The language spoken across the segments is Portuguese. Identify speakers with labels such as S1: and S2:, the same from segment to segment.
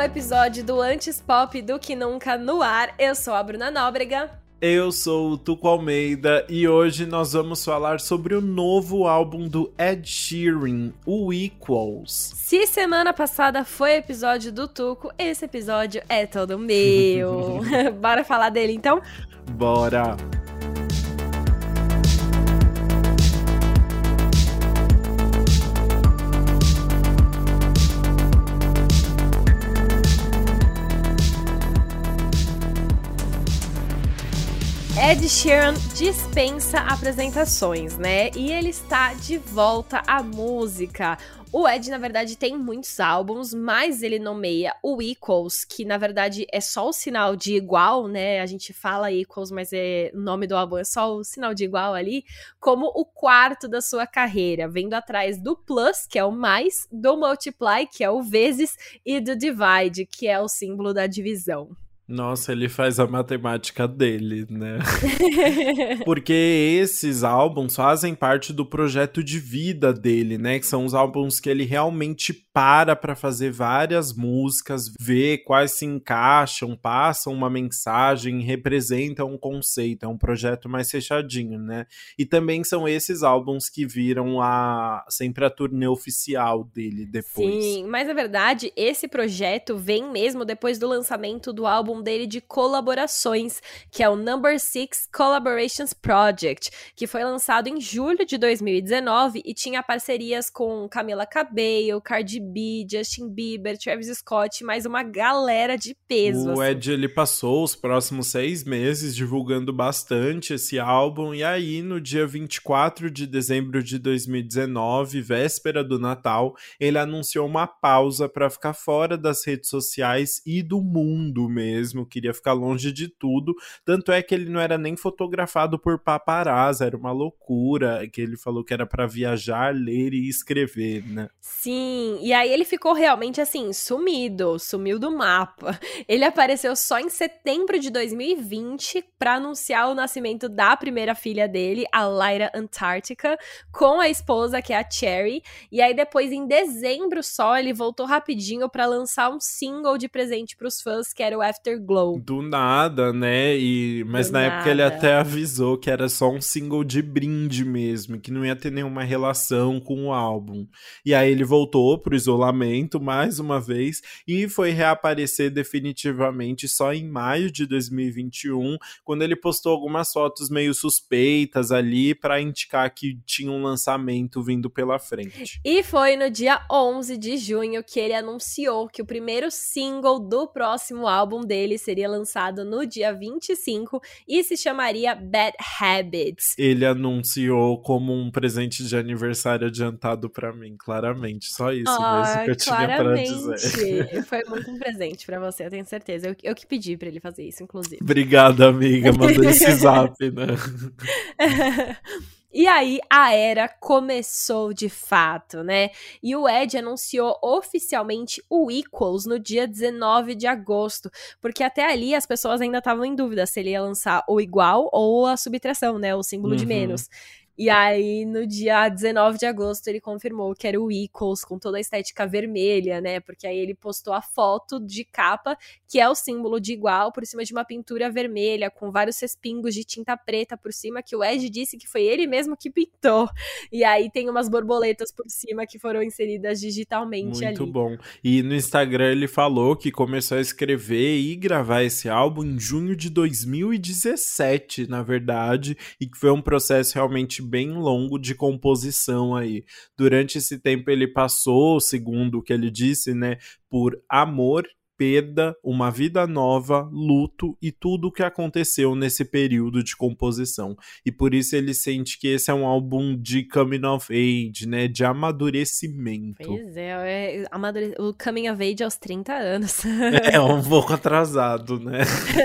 S1: um episódio do Antes Pop do que Nunca no ar. Eu sou a Bruna Nóbrega.
S2: Eu sou o Tuco Almeida e hoje nós vamos falar sobre o novo álbum do Ed Sheeran, o Equals.
S1: Se semana passada foi episódio do Tuco, esse episódio é todo meu. Bora falar dele então?
S2: Bora!
S1: Ed Sheeran dispensa apresentações, né? E ele está de volta à música. O Ed, na verdade, tem muitos álbuns, mas ele nomeia o Equals, que na verdade é só o sinal de igual, né? A gente fala Equals, mas é, o nome do álbum é só o sinal de igual ali, como o quarto da sua carreira, vendo atrás do Plus, que é o mais, do Multiply, que é o vezes, e do Divide, que é o símbolo da divisão.
S2: Nossa, ele faz a matemática dele, né? Porque esses álbuns fazem parte do projeto de vida dele, né? Que são os álbuns que ele realmente para para fazer várias músicas, vê quais se encaixam, passam uma mensagem, representam um conceito. É um projeto mais fechadinho, né? E também são esses álbuns que viram a sempre a turnê oficial dele depois.
S1: Sim, mas na verdade, esse projeto vem mesmo depois do lançamento do álbum dele de colaborações, que é o Number Six Collaborations Project, que foi lançado em julho de 2019 e tinha parcerias com Camila Cabello, Cardi B, Justin Bieber, Travis Scott, mais uma galera de peso.
S2: O assim. Ed ele passou os próximos seis meses divulgando bastante esse álbum e aí no dia 24 de dezembro de 2019, véspera do Natal, ele anunciou uma pausa para ficar fora das redes sociais e do mundo mesmo mesmo, queria ficar longe de tudo. Tanto é que ele não era nem fotografado por paparazzi, era uma loucura, que ele falou que era para viajar, ler e escrever, né?
S1: Sim, e aí ele ficou realmente assim, sumido, sumiu do mapa. Ele apareceu só em setembro de 2020 para anunciar o nascimento da primeira filha dele, a Lyra Antarctica, com a esposa que é a Cherry. E aí depois em dezembro só ele voltou rapidinho para lançar um single de presente para os fãs, que era o After Afterglow.
S2: Do nada, né? E, mas Do na nada. época ele até avisou que era só um single de brinde mesmo, que não ia ter nenhuma relação com o álbum. E aí ele voltou pro isolamento mais uma vez e foi reaparecer definitivamente só em maio de 2021, quando ele postou algumas fotos meio suspeitas ali para indicar que tinha um lançamento vindo pela frente.
S1: E foi no dia 11 de junho que ele anunciou que o primeiro single do próximo álbum dele dele seria lançado no dia 25 e se chamaria Bad Habits.
S2: Ele anunciou como um presente de aniversário adiantado para mim, claramente. Só isso ah, mesmo que eu tinha para dizer.
S1: Foi muito um presente para você, eu tenho certeza. Eu, eu que pedi para ele fazer isso, inclusive.
S2: Obrigada, amiga. Mandou esse zap, né?
S1: E aí a era começou de fato, né? E o Ed anunciou oficialmente o Equals no dia 19 de agosto, porque até ali as pessoas ainda estavam em dúvida se ele ia lançar o igual ou a subtração, né? O símbolo uhum. de menos. E aí, no dia 19 de agosto, ele confirmou que era o Equals, com toda a estética vermelha, né? Porque aí ele postou a foto de capa, que é o símbolo de igual, por cima de uma pintura vermelha, com vários respingos de tinta preta por cima, que o Ed disse que foi ele mesmo que pintou. E aí tem umas borboletas por cima que foram inseridas digitalmente
S2: Muito
S1: ali.
S2: Muito bom. E no Instagram ele falou que começou a escrever e gravar esse álbum em junho de 2017, na verdade, e que foi um processo realmente bem longo de composição aí. Durante esse tempo ele passou, segundo o que ele disse, né, por amor perda, uma vida nova, luto e tudo o que aconteceu nesse período de composição. E por isso ele sente que esse é um álbum de coming of age, né, de amadurecimento.
S1: Pois é, é amadure... o coming of age aos 30 anos.
S2: é um pouco atrasado, né?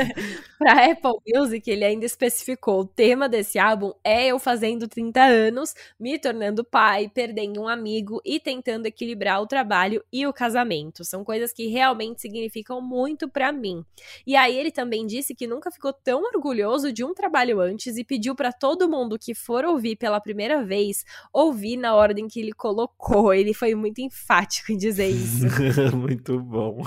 S1: pra Apple Music, ele ainda especificou: o tema desse álbum é eu fazendo 30 anos, me tornando pai, perdendo um amigo e tentando equilibrar o trabalho e o casamento. São coisas que realmente significam muito para mim. E aí ele também disse que nunca ficou tão orgulhoso de um trabalho antes e pediu para todo mundo que for ouvir pela primeira vez ouvir na ordem que ele colocou. Ele foi muito enfático em dizer isso.
S2: muito bom.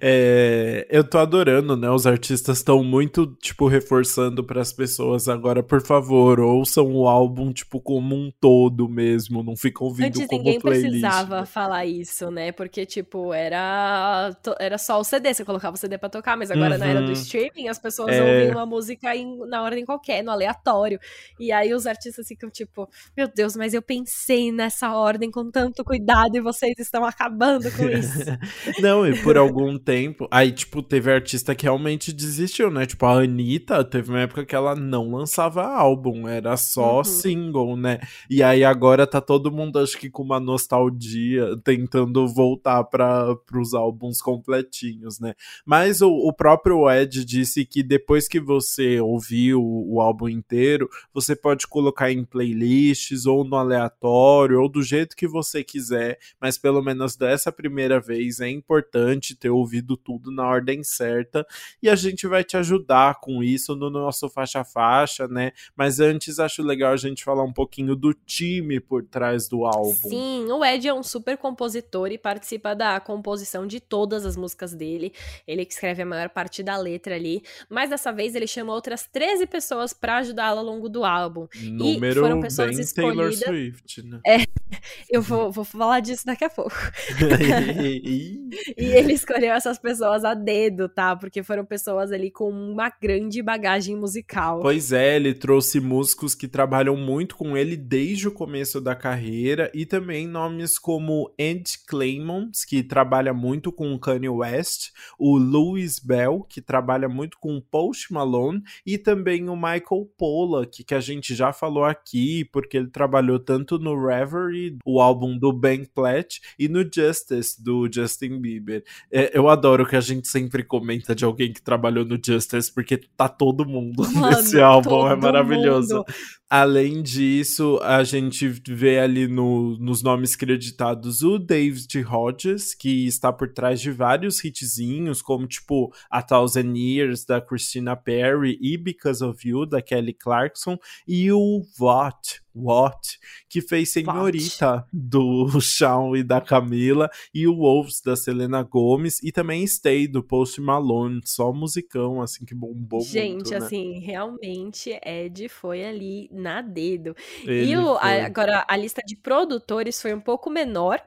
S2: É, eu tô adorando, né? Os artistas estão muito, tipo, reforçando para as pessoas agora, por favor, ouçam o álbum, tipo, como um todo mesmo, não ficam ouvindo
S1: Antes
S2: como
S1: ninguém
S2: playlist.
S1: precisava falar isso, né? Porque, tipo, era, era só o CD, você colocava o CD pra tocar, mas agora uhum. na era do streaming, as pessoas é... ouvem uma música em, na ordem qualquer, no aleatório. E aí os artistas ficam, tipo, meu Deus, mas eu pensei nessa ordem com tanto cuidado e vocês estão acabando com isso.
S2: não, e por algum tempo, aí, tipo, teve artista que realmente desistiu, né? Tipo, a Anitta teve uma época que ela não lançava álbum, era só uhum. single, né? E aí agora tá todo mundo, acho que com uma nostalgia, tentando voltar para os álbuns completinhos, né? Mas o, o, próprio Ed disse que depois que você ouvir o, o álbum inteiro, você pode colocar em playlists ou no aleatório ou do jeito que você quiser, mas pelo menos dessa primeira vez é importante ter ouvido tudo na ordem certa e a gente vai te ajudar com isso no nosso faixa a faixa, né? Mas antes acho legal a gente falar um pouquinho do time por trás do álbum.
S1: Sim, o Ed é um super compositor e participa da composição de todas as músicas dele. Ele que escreve a maior parte da letra ali, mas dessa vez ele chamou outras 13 pessoas para ajudá-lo ao longo do álbum.
S2: Número
S1: e foram pessoas
S2: bem
S1: escolhidas.
S2: Taylor Swift, né?
S1: É, eu vou, vou falar disso daqui a pouco. e ele escolheu essas pessoas a dedo, tá? Porque foram pessoas ali com uma grande bagagem musical.
S2: Pois é, ele trouxe músicos que trabalham muito com ele desde o começo da carreira e também nomes como Andy Clemons, que trabalha muito com Kanye West, o Louis Bell, que trabalha muito com Post Malone e também o Michael Pollack, que a gente já falou aqui, porque ele trabalhou tanto no Reverie, o álbum do Ben Platt, e no Justice, do Justin Bieber. É, eu adoro que a gente sempre comenta de alguém que trabalhou no Justice, porque tá todo mundo Mano, nesse álbum, é maravilhoso. Mundo. Além disso, a gente vê ali no, nos nomes creditados o David Hodges, que está por trás de vários hitzinhos, como tipo A Thousand Years, da Christina Perry, e Because of You, da Kelly Clarkson, e o What, What, que fez Senhorita What? do Shawn e da Camila, e o Wolves da Selena Gomes, e também Stay do Post Malone, só musicão, assim, que bombou
S1: Gente,
S2: muito,
S1: Gente, né? assim, realmente Ed foi ali na dedo. Ele e o, a, agora, a lista de produtores foi um pouco menor,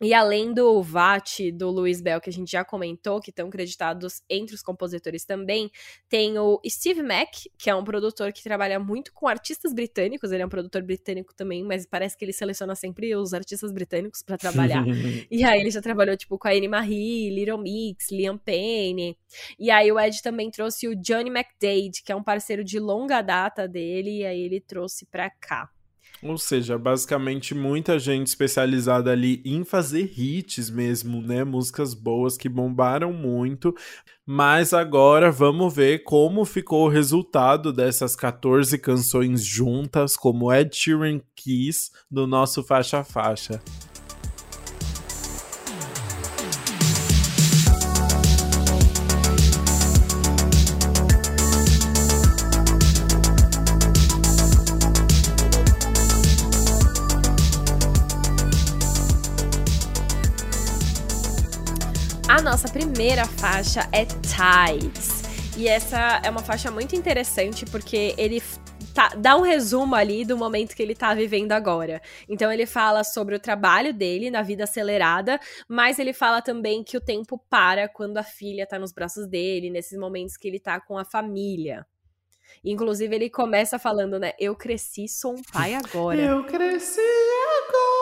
S1: e além do VAT, do Luiz Bell, que a gente já comentou, que estão creditados entre os compositores também, tem o Steve Mack, que é um produtor que trabalha muito com artistas britânicos. Ele é um produtor britânico também, mas parece que ele seleciona sempre os artistas britânicos para trabalhar. e aí ele já trabalhou, tipo, com a Annie Marie, Little Mix, Liam Payne. E aí o Ed também trouxe o Johnny McDade, que é um parceiro de longa data dele, e aí ele trouxe pra cá.
S2: Ou seja, basicamente muita gente especializada ali em fazer hits mesmo, né? Músicas boas que bombaram muito. Mas agora vamos ver como ficou o resultado dessas 14 canções juntas, como Ed Sheeran quis, no nosso faixa faixa.
S1: Nossa primeira faixa é Tides. E essa é uma faixa muito interessante porque ele Tá, dá um resumo ali do momento que ele tá vivendo agora. Então ele fala sobre o trabalho dele na vida acelerada, mas ele fala também que o tempo para quando a filha tá nos braços dele, nesses momentos que ele tá com a família. Inclusive ele começa falando, né, eu cresci, sou um pai agora.
S2: Eu cresci agora.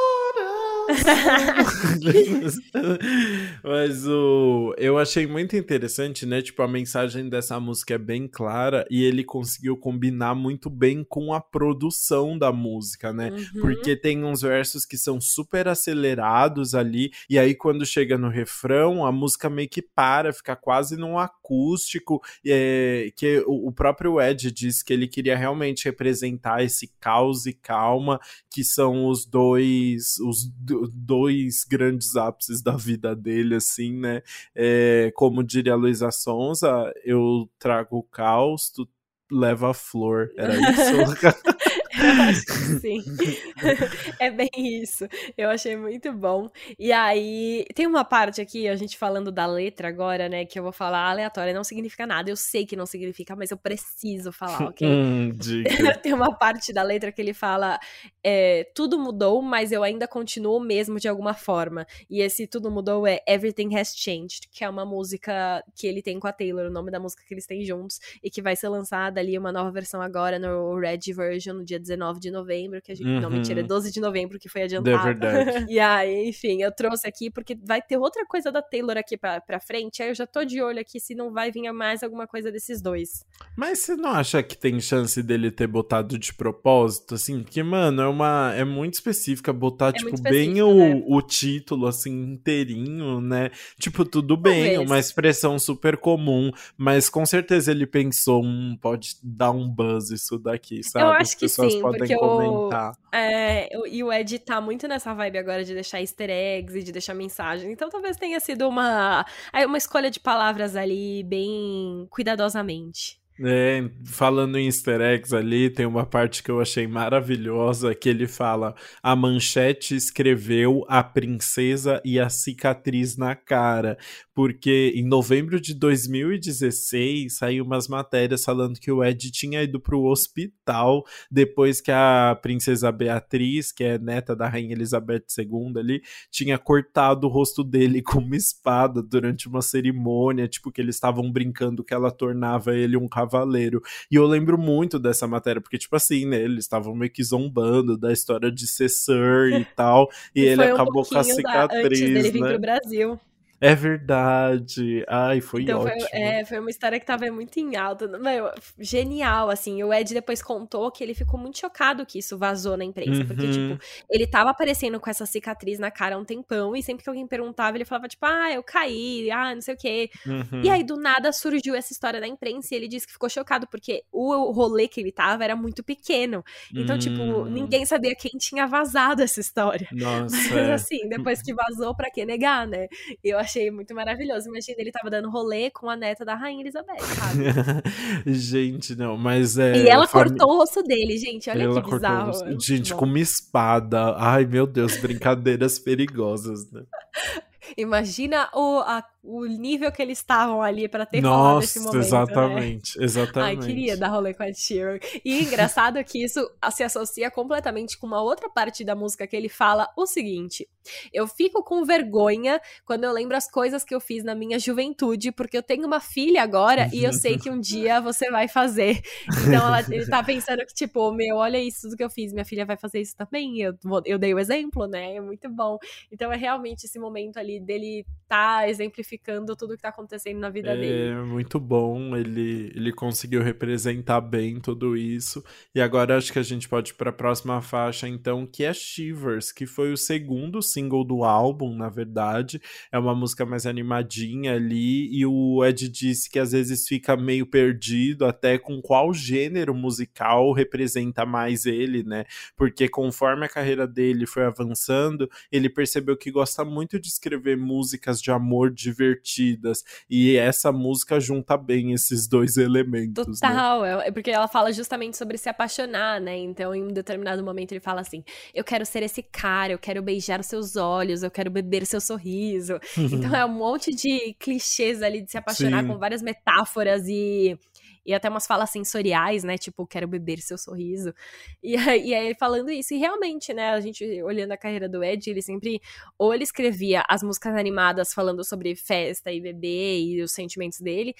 S2: Mas o eu achei muito interessante, né? Tipo, a mensagem dessa música é bem clara e ele conseguiu combinar muito bem com a produção da música, né?
S1: Uhum.
S2: Porque tem uns versos que são super acelerados ali e aí quando chega no refrão, a música meio que para, fica quase num acústico, é, que o, o próprio Ed disse que ele queria realmente representar esse caos e calma que são os dois os dois grandes ápices da vida dele, assim, né? É, como diria a Luísa Sonza, eu trago o caos, tu leva a flor. Era isso?
S1: Eu acho que sim. é bem isso. Eu achei muito bom. E aí, tem uma parte aqui, a gente falando da letra agora, né? Que eu vou falar aleatória, não significa nada. Eu sei que não significa, mas eu preciso falar, ok?
S2: Hum,
S1: tem uma parte da letra que ele fala: é, tudo mudou, mas eu ainda continuo mesmo de alguma forma. E esse tudo mudou é Everything Has Changed, que é uma música que ele tem com a Taylor, o nome da música que eles têm juntos, e que vai ser lançada ali uma nova versão agora no Red Version no dia 19 de novembro, que a gente.
S2: Uhum.
S1: Não, mentira, é 12 de novembro que foi adiantado.
S2: É verdade.
S1: e aí, enfim, eu trouxe aqui porque vai ter outra coisa da Taylor aqui pra, pra frente. Aí eu já tô de olho aqui se não vai vir mais alguma coisa desses dois.
S2: Mas você não acha que tem chance dele ter botado de propósito, assim? Porque, mano, é uma. É muito específica botar,
S1: É
S2: tipo, bem o,
S1: né?
S2: o título, assim, inteirinho, né? Tipo, tudo bem,
S1: Talvez.
S2: uma expressão super comum, mas com certeza ele pensou, hum, pode dar um buzz isso daqui, sabe?
S1: acho
S2: As
S1: que
S2: pessoas
S1: sim,
S2: podem
S1: o-
S2: comentar.
S1: É, o- e o Ed tá muito nessa vibe agora de deixar easter eggs e de deixar mensagem. Então talvez tenha sido uma, aí, uma escolha de palavras ali bem cuidadosamente.
S2: É, falando em easter eggs ali, tem uma parte que eu achei maravilhosa que ele fala: a manchete escreveu a princesa e a cicatriz na cara. Porque em novembro de 2016 saiu umas matérias falando que o Ed tinha ido pro hospital depois que a princesa Beatriz, que é neta da rainha Elizabeth II ali, tinha cortado o rosto dele com uma espada durante uma cerimônia, tipo que eles estavam brincando que ela tornava ele um cavaleiro. E eu lembro muito dessa matéria, porque tipo assim, né, eles estavam meio que zombando da história de ser Sir e tal, e, ele
S1: foi um
S2: acabou com a
S1: pouquinho da- antes dele
S2: cicatriz,
S1: vir
S2: né?
S1: pro Brasil.
S2: É verdade. Ai, foi
S1: Então foi,
S2: ótimo.
S1: é, foi uma história que tava muito em alta. Meu, genial, assim. O Ed depois contou que ele ficou muito chocado que isso vazou na imprensa. Porque,
S2: Uhum.
S1: tipo, ele tava aparecendo com essa cicatriz na cara há um tempão. E sempre que alguém perguntava, ele falava, tipo, ah, eu caí, ah, não sei o quê.
S2: Uhum.
S1: E aí, do nada, surgiu essa história na imprensa e ele disse que ficou chocado, porque o rolê que ele tava era muito pequeno. Então, tipo,
S2: Hum.
S1: ninguém sabia quem tinha vazado essa história.
S2: Nossa,
S1: Mas
S2: é.
S1: assim, depois que vazou, pra que negar, né? Eu achei muito maravilhoso. Imagina, ele tava dando rolê com a neta da Rainha Elizabeth, sabe?
S2: gente, não, mas é.
S1: e ela
S2: fami-
S1: cortou o rosto dele, gente. Olha
S2: Ela
S1: que
S2: cortou
S1: bizarro. muito
S2: Gente,
S1: bom.
S2: com uma espada. Ai, meu Deus, brincadeiras perigosas, né?
S1: Imagina o, a- o nível que eles estavam ali pra ter rolado esse
S2: Nossa,
S1: momento. Né?
S2: exatamente, exatamente.
S1: Ai, queria dar rolê com a Sheeran. E engraçado que isso se associa completamente com uma outra parte da música que ele fala o seguinte: Eu fico com vergonha quando eu lembro as coisas que eu fiz na minha juventude, porque eu tenho uma filha agora e eu sei que um dia você vai fazer. Então ela- ele tá pensando que, tipo, meu, olha isso tudo que eu fiz, minha filha vai fazer isso também. Eu, eu dei o exemplo, né? É muito bom. Então é realmente esse momento ali dele tá exemplificando tudo que tá acontecendo na vida dele.
S2: É muito bom, ele, ele conseguiu representar bem tudo isso. E agora acho que a gente pode ir para a próxima faixa, então, que é Shivers, que foi o segundo single do álbum, na verdade. É uma música mais animadinha ali, e o Ed disse que às vezes fica meio perdido até com qual gênero musical representa mais ele, né? Porque conforme a carreira dele foi avançando, ele percebeu que gosta muito de escrever músicas de amor divertidas. E essa música junta bem esses dois elementos. Né?
S1: Total, é é porque ela fala justamente sobre se apaixonar, né? Então, em um determinado momento, ele fala assim: Eu quero ser esse cara, eu quero beijar os seus olhos, eu quero beber seu sorriso. Então, é um monte de clichês ali de se apaixonar
S2: Sim.
S1: com várias metáforas e. E até umas falas sensoriais, né? Tipo, quero beber seu sorriso. E aí, e aí falando isso. E realmente, né? A gente olhando a carreira do Ed, ele sempre. Ou ele escrevia as músicas animadas falando sobre festa e bebê e os sentimentos dele.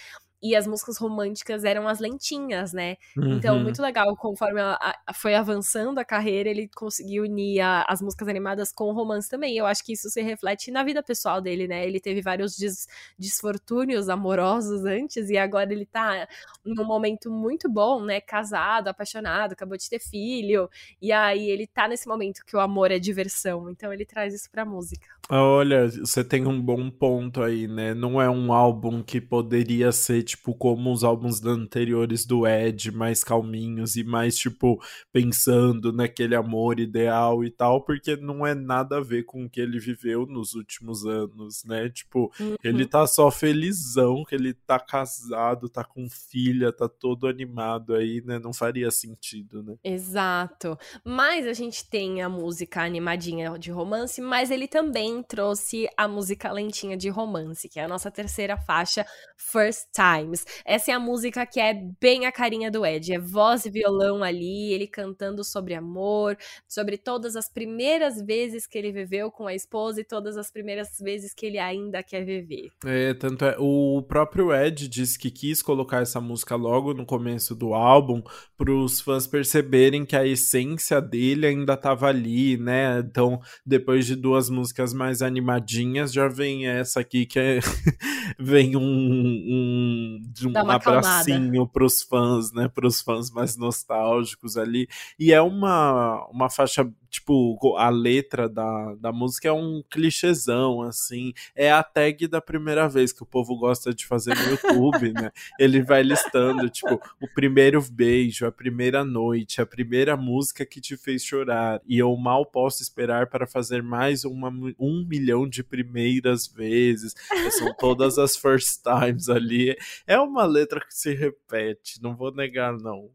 S1: E as músicas românticas eram as lentinhas, né? Então, uhum. Então, muito legal, conforme a, a, foi avançando a carreira, ele conseguiu unir a, as músicas animadas com o romance também. Eu acho que isso se reflete na vida pessoal dele, né? Ele teve vários des, desfortúnios amorosos antes e agora ele tá num momento muito bom, né? Casado, apaixonado, acabou de ter filho. E aí ele tá nesse momento que o amor é diversão. Então ele traz isso pra música.
S2: Olha, você tem um bom ponto aí, né? Não é um álbum que poderia ser, tipo, como os álbuns anteriores do Ed, mais calminhos e mais, tipo, pensando naquele amor ideal e tal, porque não é nada a ver com o que ele viveu nos últimos anos, né? Tipo, uhum. ele tá só felizão, que ele tá casado, tá com filha, tá todo animado aí, né? Não faria sentido, né?
S1: Exato. Mas a gente tem a música animadinha de romance, mas ele também trouxe a música lentinha de romance, que é a nossa terceira faixa, First Times. Essa é a música que é bem a carinha do Ed, é voz e violão ali, ele cantando sobre amor, sobre todas as primeiras vezes que ele viveu com a esposa e todas as primeiras vezes que ele ainda quer viver.
S2: É, tanto é, o próprio Ed disse que quis colocar essa música logo no começo do álbum para os fãs perceberem que a essência dele ainda estava ali, né? Então, depois de duas músicas mais animadinhas, já vem essa aqui que é vem um, um, um abracinho pros fãs, né? Pros fãs mais nostálgicos ali. E é uma, uma faixa tipo, a letra da, da música é um clichêzão, assim. É a tag da primeira vez que o povo gosta de fazer no YouTube, né? Ele vai listando, tipo, o primeiro beijo, a primeira noite, a primeira música que te fez chorar. E eu mal posso esperar para fazer mais uma, um milhão de primeiras vezes. São todas as first times ali. É uma letra que se repete, não vou negar, não.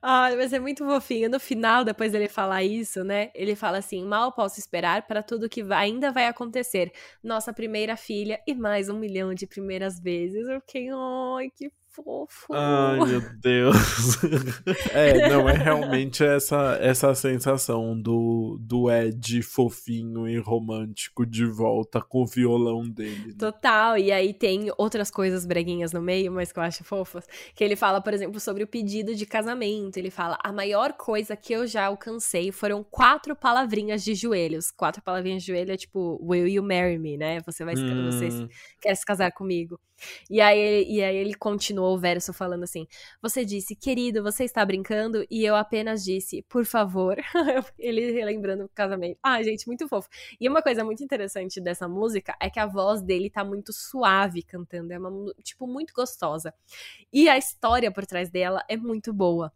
S1: Ai, mas é muito fofinho. No final, depois dele falar isso, né? Ele fala assim: mal posso esperar para tudo que ainda vai acontecer. Nossa primeira filha e mais um milhão de primeiras vezes. Eu fiquei, ai, que fofo.
S2: Ai, meu Deus. é, não, é realmente essa, essa sensação do, do Ed fofinho e romântico de volta com o violão dele. Né?
S1: Total, e aí tem outras coisas breguinhas no meio, mas que eu acho fofas. Que ele fala, por exemplo, sobre o pedido de casamento. Ele fala: a maior coisa que eu já alcancei foram quatro palavrinhas de joelhos. Quatro palavrinhas de joelho é tipo, Will you marry me, né? Você vai hum. você quer se casar comigo. E aí, e aí ele continuou o verso falando assim: Você disse, querido, você está brincando? E eu apenas disse, por favor. ele relembrando o casamento. Ah, gente, muito fofo. E uma coisa muito interessante dessa música é que a voz dele tá muito suave cantando. É uma, tipo, muito gostosa. E a história por trás dela é muito boa.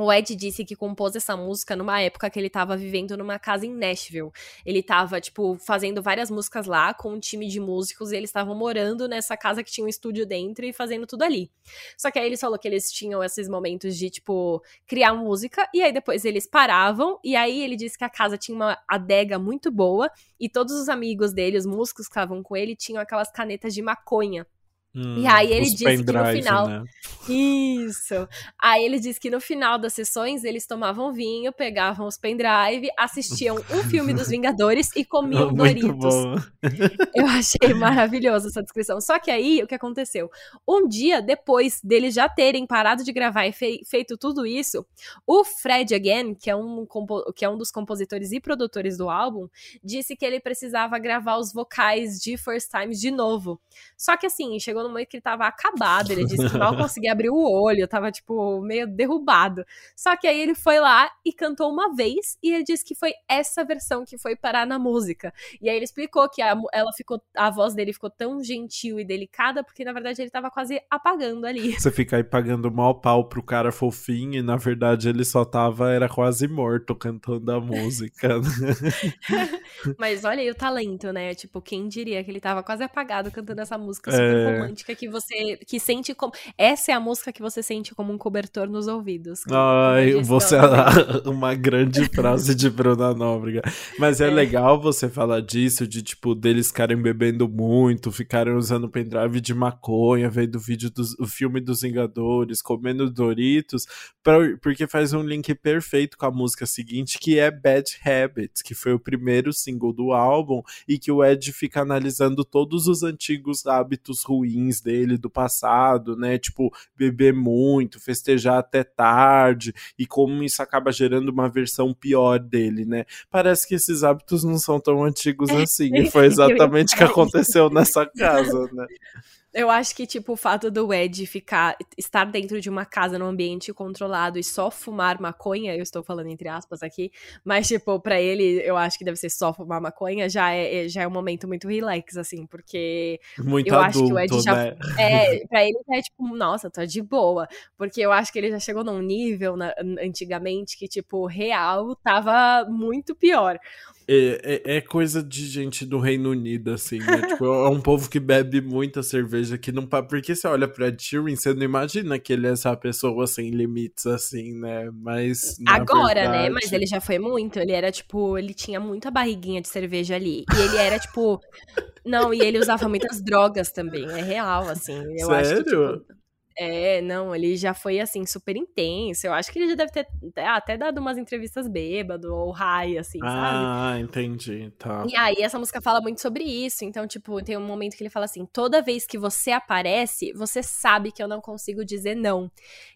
S1: O Ed disse que compôs essa música numa época que ele tava vivendo numa casa em Nashville. Ele tava, tipo, fazendo várias músicas lá com um time de músicos e eles estavam morando nessa casa que tinha um estúdio dentro e fazendo tudo ali. Só que aí eles falou que eles tinham esses momentos de, tipo, criar música e aí depois eles paravam e aí ele disse que a casa tinha uma adega muito boa e todos os amigos dele, os músicos que estavam com ele, tinham aquelas canetas de maconha Hum, e aí ele disse que no final. Né? Isso. Aí ele disse que no final das sessões eles tomavam vinho, pegavam os pendrive, assistiam um filme dos Vingadores e comiam Doritos. Eu achei maravilhoso essa descrição. Só que aí o que aconteceu? Um dia depois deles já terem parado de gravar e fei feito tudo isso, o Fred Again, que é, um que é um dos compositores e produtores do álbum, disse que ele precisava gravar os vocais de First Times de novo. Só que assim, chegou chegou no momento que ele tava acabado. Ele disse que mal conseguia abrir o olho, tava, tipo, meio derrubado. Só que aí ele foi lá e cantou uma vez, e ele disse que foi essa versão que foi parar na música. E aí ele explicou que a, ela ficou, a voz dele ficou tão gentil e delicada, porque na verdade ele tava quase apagando ali.
S2: Você fica aí pagando mal pau pro cara fofinho, e na verdade ele só tava, era quase morto cantando a música.
S1: Mas olha aí o talento, né? Tipo, quem diria que ele tava quase apagado cantando essa música super é... romântica romântica que você que sente como essa é a música que você sente como um cobertor nos ouvidos.
S2: Ai, você é uma grande frase de Bruna Nóbrega. Mas é, é, legal você falar disso de tipo deles ficarem bebendo muito, ficarem usando pendrive de maconha, vendo vídeo do o filme dos Vingadores, comendo Doritos, pra, porque faz um link perfeito com a música seguinte que é Bad Habits, que foi o primeiro single do álbum e que o Ed fica analisando todos os antigos hábitos ruins dele do passado, né? Tipo, beber muito, festejar até tarde e como isso acaba gerando uma versão pior dele, né? Parece que esses hábitos não são tão antigos assim. E foi exatamente o que aconteceu nessa casa, né?
S1: Eu acho que, tipo, o fato do Ed ficar, estar dentro de uma casa num ambiente controlado e só fumar maconha, eu estou falando entre aspas aqui, mas, tipo, pra ele, eu acho que deve ser só fumar maconha, já é, é já é um momento muito relax, assim, porque
S2: muito
S1: eu
S2: adulto,
S1: acho que o Ed já.
S2: Né?
S1: É, pra ele é tipo, nossa, tô de boa. Porque eu acho que ele já chegou num nível na, antigamente que, tipo, real tava muito pior.
S2: É, é, é, coisa de gente do Reino Unido, assim, né? tipo, é um povo que bebe muita cerveja que não. Porque você olha pra Tyrion, você não imagina que ele é essa pessoa sem limites, assim, né? Mas.
S1: Agora,
S2: verdade...
S1: né? Mas ele já foi muito. Ele era, tipo, ele tinha muita barriguinha de cerveja ali. E ele era, tipo. Não, e ele usava muitas drogas também. É real, assim. Eu
S2: Sério?
S1: acho que, tipo, é, não, ele já foi, assim, super intenso. Eu acho que ele já deve ter até dado umas entrevistas bêbado ou high, assim,
S2: ah,
S1: sabe?
S2: Ah, entendi, tá.
S1: E aí, essa música fala muito sobre isso. Então, tipo, tem um momento que ele fala assim: toda vez que você aparece, você sabe que eu não consigo dizer não.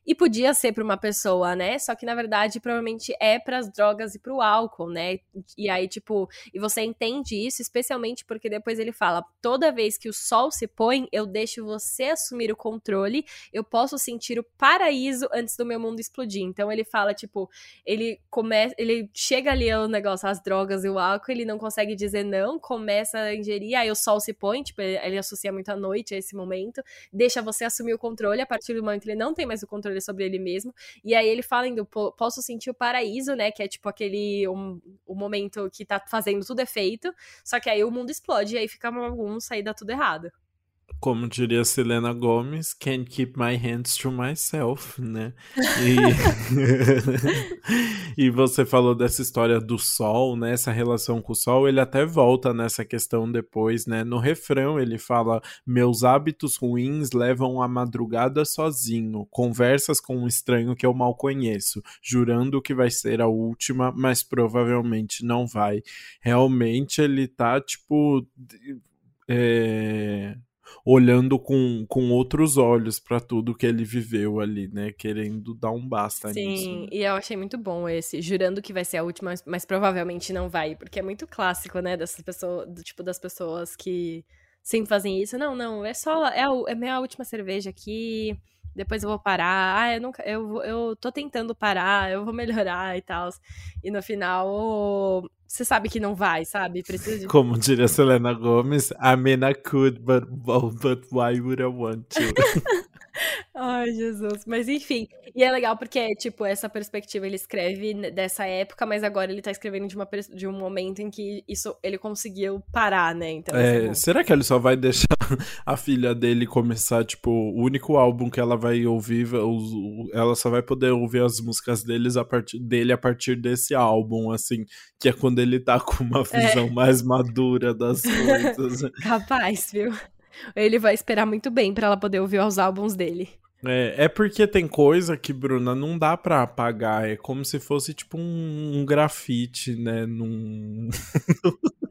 S1: E podia ser pra uma pessoa, né? Só que, na verdade, provavelmente é pras drogas e pro álcool, né? E aí, tipo, e você entende isso, especialmente porque depois ele fala: toda vez que o sol se põe, eu deixo você assumir o controle eu posso sentir o paraíso antes do meu mundo explodir. Então ele fala, tipo, ele começa, ele chega ali ao negócio, as drogas e o álcool, ele não consegue dizer não, começa a ingerir, aí o sol se põe, tipo, ele associa muito a noite a esse momento, deixa você assumir o controle a partir do momento que ele não tem mais o controle sobre ele mesmo. E aí ele fala ainda, posso sentir o paraíso, né, que é tipo aquele um, o momento que tá fazendo tudo efeito, só que aí o mundo explode e aí fica uma bagunça e dá tudo errado
S2: como diria Selena Gomes, can't keep my hands to myself, né? E, e você falou dessa história do sol, né? Essa relação com o sol, ele até volta nessa questão depois, né? No refrão ele fala: Meus hábitos ruins levam a madrugada sozinho, conversas com um estranho que eu mal conheço, jurando que vai ser a última, mas provavelmente não vai. Realmente ele tá, tipo. É olhando com, com outros olhos para tudo que ele viveu ali, né? Querendo dar um basta
S1: Sim,
S2: nisso. Sim,
S1: né? e eu achei muito bom esse, jurando que vai ser a última, mas provavelmente não vai, porque é muito clássico, né, dessas pessoas, do tipo das pessoas que sempre fazem isso. Não, não, é só, é a, é a minha última cerveja aqui, depois eu vou parar, ah, eu nunca, eu, eu tô tentando parar, eu vou melhorar e tal. E no final, você sabe que não vai, sabe? Precisa de...
S2: Como diria Selena Gomes, I mean I could, but, but why would I want to?
S1: Ai, Jesus. Mas enfim. E é legal porque, tipo, essa perspectiva ele escreve dessa época, mas agora ele tá escrevendo de, uma, de um momento em que isso ele conseguiu parar, né? Então,
S2: é, assim, será que ele só vai deixar a filha dele começar, tipo, o único álbum que ela vai ouvir, ela só vai poder ouvir as músicas deles a partir, dele a partir desse álbum, assim, que é quando ele tá com uma é. visão é. mais madura das coisas.
S1: Capaz, viu? Ele vai esperar muito bem para ela poder ouvir os álbuns dele.
S2: É, é porque tem coisa que, Bruna, não dá pra apagar. É como se fosse tipo um, um grafite, né? Num.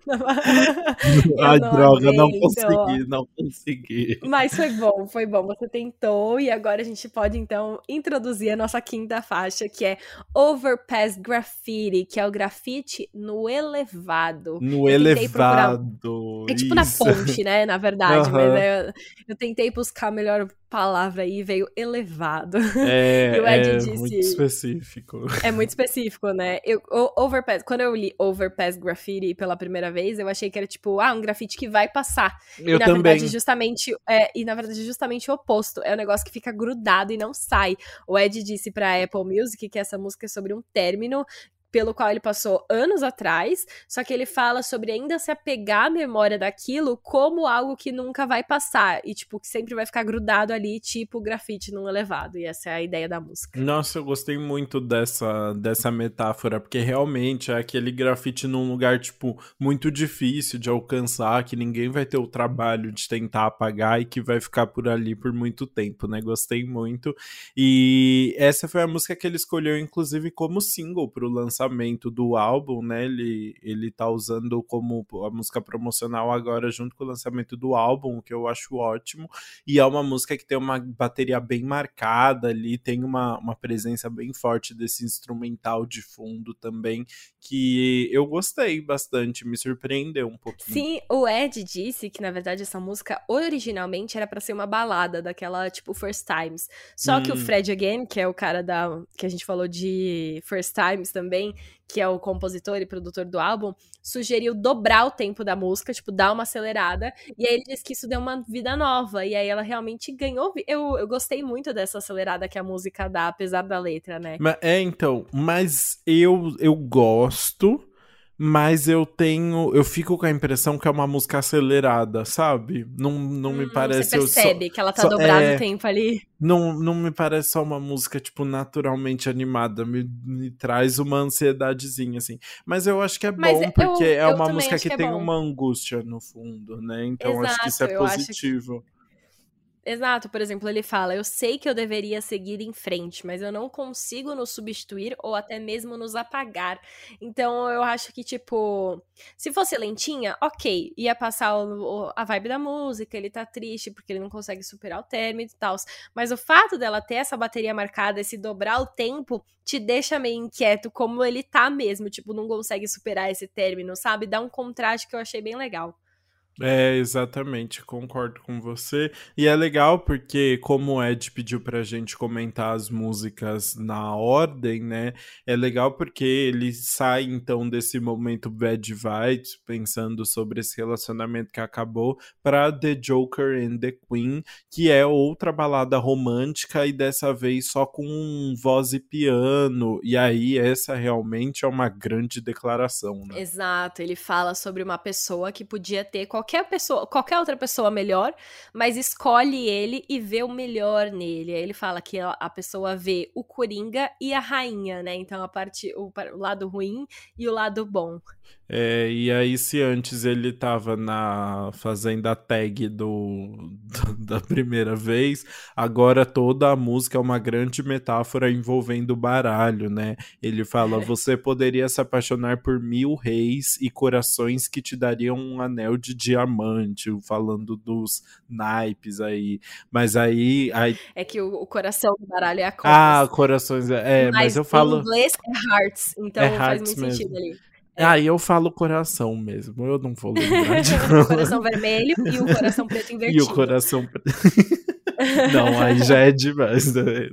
S2: Ai, não droga, não consegui, não consegui.
S1: Mas foi bom, foi bom. Você tentou e agora a gente pode então introduzir a nossa quinta faixa, que é Overpass Graffiti, que é o grafite no elevado.
S2: No elevado.
S1: Procurar... É tipo isso. na ponte, né? Na verdade, uhum. mas eu, eu tentei buscar melhor palavra aí veio elevado.
S2: É, é disse, muito específico.
S1: É muito específico, né? Eu, overpass, quando eu li Overpass Graffiti pela primeira vez, eu achei que era tipo, ah, um grafite que vai passar.
S2: Eu
S1: e na
S2: também.
S1: verdade, justamente, é, e na verdade, justamente o oposto. É um negócio que fica grudado e não sai. O Ed disse pra Apple Music que essa música é sobre um término pelo qual ele passou anos atrás, só que ele fala sobre ainda se apegar à memória daquilo como algo que nunca vai passar e tipo que sempre vai ficar grudado ali, tipo grafite num elevado. E essa é a ideia da música.
S2: Nossa, eu gostei muito dessa dessa metáfora, porque realmente é aquele grafite num lugar tipo muito difícil de alcançar, que ninguém vai ter o trabalho de tentar apagar e que vai ficar por ali por muito tempo, né? Gostei muito. E essa foi a música que ele escolheu inclusive como single pro lançamento lançamento do álbum, né? Ele, ele tá usando como a música promocional agora junto com o lançamento do álbum, o que eu acho ótimo. E é uma música que tem uma bateria bem marcada ali, tem uma, uma presença bem forte desse instrumental de fundo também, que eu gostei bastante, me surpreendeu um pouquinho.
S1: Sim, o Ed disse que, na verdade, essa música originalmente era para ser uma balada, daquela, tipo, First Times. Só hum. que o hum. Fred Again, que é o cara da. que a gente falou de First Times também, que é o compositor e produtor do álbum, sugeriu dobrar o tempo da música, tipo, dar uma acelerada. E aí ele disse que isso deu uma vida nova. E aí ela realmente ganhou. Eu, eu gostei muito dessa acelerada que a música dá, apesar da letra, né?
S2: É, então, mas eu, eu gosto mas eu tenho. Eu fico com a impressão que é uma música acelerada, sabe? Não, não hum, me parece.
S1: Você percebe só, que ela tá só, dobrado é, o tempo ali.
S2: Não, não me parece só uma música, tipo, naturalmente animada. Me, me traz uma ansiedadezinha, assim. Mas eu acho que é Mas bom, eu, porque é uma música que, que é tem bom. uma angústia no fundo, né? Então Exato, acho que isso é positivo.
S1: Exato, por exemplo, ele fala: Eu sei que eu deveria seguir em frente, mas eu não consigo nos substituir ou até mesmo nos apagar. Então eu acho que, tipo, se fosse lentinha, ok, ia passar o, o, a vibe da música, ele tá triste porque ele não consegue superar o término e tal. Mas o fato dela ter essa bateria marcada, esse dobrar o tempo, te deixa meio inquieto, como ele tá mesmo, tipo, não consegue superar esse término, sabe? Dá um contraste que eu achei bem legal.
S2: É, exatamente, concordo com você. E é legal porque, como o Ed pediu pra gente comentar as músicas na ordem, né? É legal porque ele sai então desse momento bad vibes, pensando sobre esse relacionamento que acabou, pra The Joker and the Queen, que é outra balada romântica e dessa vez só com voz e piano. E aí, essa realmente é uma grande declaração, né?
S1: Exato, ele fala sobre uma pessoa que podia ter qualquer qualquer pessoa, qualquer outra pessoa melhor, mas escolhe ele e vê o melhor nele. Aí ele fala que a pessoa vê o Coringa e a rainha, né? Então a parte o, o lado ruim e o lado bom.
S2: É, e aí, se antes ele tava na fazenda tag do, do, da primeira vez, agora toda a música é uma grande metáfora envolvendo baralho, né? Ele fala: você poderia se apaixonar por mil reis e corações que te dariam um anel de diamante, falando dos naipes aí. Mas aí. aí...
S1: É que o, o coração do baralho é a
S2: cor. Ah, corações. É, mas, mas eu falo.
S1: Em inglês é hearts, então é faz muito mesmo. sentido ali.
S2: É. Aí eu falo coração mesmo, eu não vou lembrar de
S1: O coração vermelho e o coração preto invertido.
S2: E o coração preto. Não, aí já é demais, né?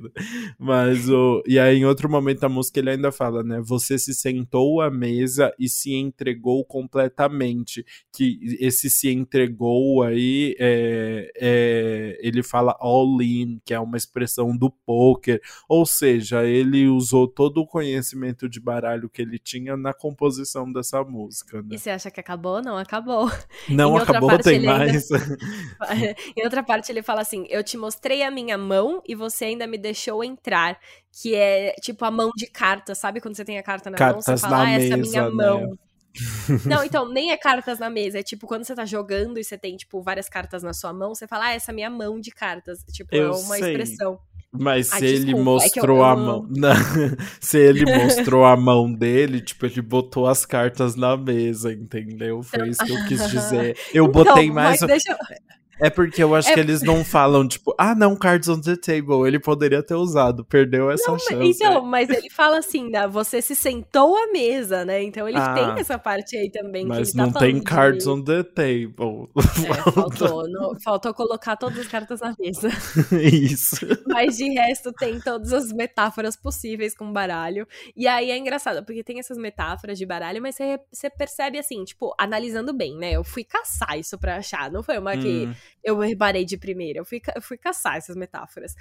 S2: Mas o. E aí, em outro momento da música, ele ainda fala, né? Você se sentou à mesa e se entregou completamente. Que esse se entregou aí, é, é, ele fala all in, que é uma expressão do poker. Ou seja, ele usou todo o conhecimento de baralho que ele tinha na composição dessa música. Né?
S1: E você acha que acabou? Não acabou.
S2: Não acabou, tem mais.
S1: Ainda... em outra parte, ele fala assim: Eu te mostrei a minha mão e você ainda me deixou entrar. Que é tipo a mão de carta, sabe? Quando você tem a carta na
S2: Cartas
S1: mão, você fala, ah, essa
S2: é
S1: a minha
S2: né?
S1: mão. Não, então, nem é cartas na mesa. É tipo, quando você tá jogando e você tem, tipo, várias cartas na sua mão, você fala, ah, essa é a minha mão de cartas. Tipo, é
S2: Eu
S1: é uma
S2: sei.
S1: expressão.
S2: Mas
S1: Ai,
S2: se ele
S1: desculpa,
S2: mostrou
S1: é
S2: a
S1: eu...
S2: mão. Não, se ele mostrou a mão dele, tipo, ele botou as cartas na mesa, entendeu? Foi isso que eu quis dizer. Eu
S1: então,
S2: botei mais.
S1: Deixa...
S2: É porque eu acho é... que eles não falam, tipo, ah, não, cards on the table. Ele poderia ter usado, perdeu essa não, chance.
S1: Então, mas ele fala assim, né, você se sentou à mesa, né? Então ele ah, tem essa parte aí também.
S2: Mas
S1: tá
S2: não tem cards de... on the table.
S1: É, faltou, não, faltou colocar todas as cartas na mesa.
S2: Isso.
S1: Mas de resto tem todas as metáforas possíveis com baralho. E aí é engraçado, porque tem essas metáforas de baralho, mas você, você percebe assim, tipo, analisando bem, né? Eu fui caçar isso pra achar, não foi uma hum. Eu reparei de primeira. Eu fui, eu fui caçar essas metáforas.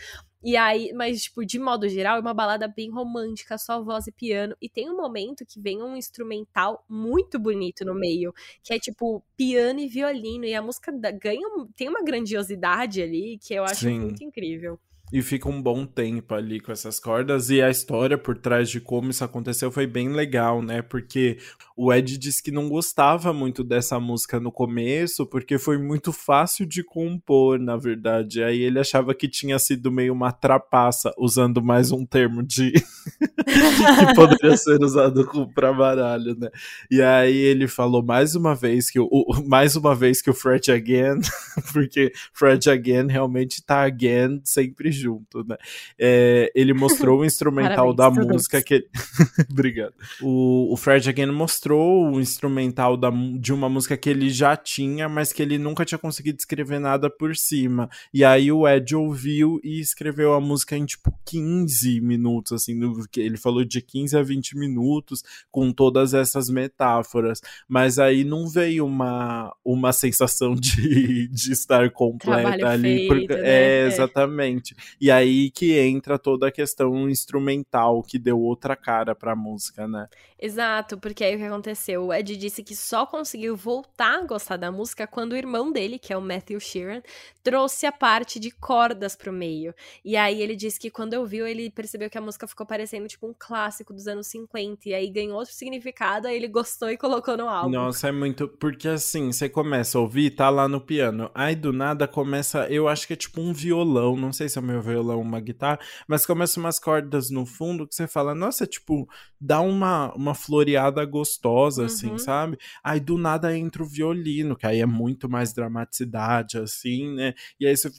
S1: E aí, mas, tipo, de modo geral, é uma balada bem romântica, só voz e piano. E tem um momento que vem um instrumental muito bonito no meio, que é tipo piano e violino. E a música ganha, tem uma grandiosidade ali que eu acho Sim. muito incrível.
S2: E fica um bom tempo ali com essas cordas. E a história por trás de como isso aconteceu foi bem legal, né? Porque o Ed disse que não gostava muito dessa música no começo, porque foi muito fácil de compor, na verdade. Aí ele achava que tinha sido meio uma trapaça, usando mais um termo de. que poderia ser usado para baralho, né? E aí ele falou mais uma vez que o, mais uma vez que o Fred Again, porque Fred Again realmente tá again sempre junto, né? É, ele mostrou o instrumental da música que. Obrigado. O, o Fred Again mostrou o instrumental da, de uma música que ele já tinha, mas que ele nunca tinha conseguido escrever nada por cima. E aí o Ed ouviu e escreveu a música em tipo 15 minutos, assim, ele falou de 15 a 20 minutos, com todas essas metáforas. Mas aí não veio uma, uma sensação de, de estar completa Trabalho ali.
S1: Feito, porque, né?
S2: é, exatamente. E aí que entra toda a questão instrumental que deu outra cara pra música, né?
S1: Exato, porque aí o que aconteceu? O Ed disse que só conseguiu voltar a gostar da música quando o irmão dele, que é o Matthew Sheeran, trouxe a parte de cordas pro meio. E aí ele disse que quando ouviu, ele percebeu que a música ficou parecendo tipo um clássico dos anos 50. E aí ganhou outro significado, aí ele gostou e colocou no álbum.
S2: Nossa, é muito. Porque assim, você começa a ouvir, tá lá no piano. Aí do nada começa. Eu acho que é tipo um violão. Não sei se é meu violão uma guitarra. Mas começa umas cordas no fundo que você fala, nossa, tipo, dá uma, uma floreada gostosa, assim, uhum. sabe? Aí do nada entra o violino, que aí é muito mais dramaticidade, assim, né? E aí você,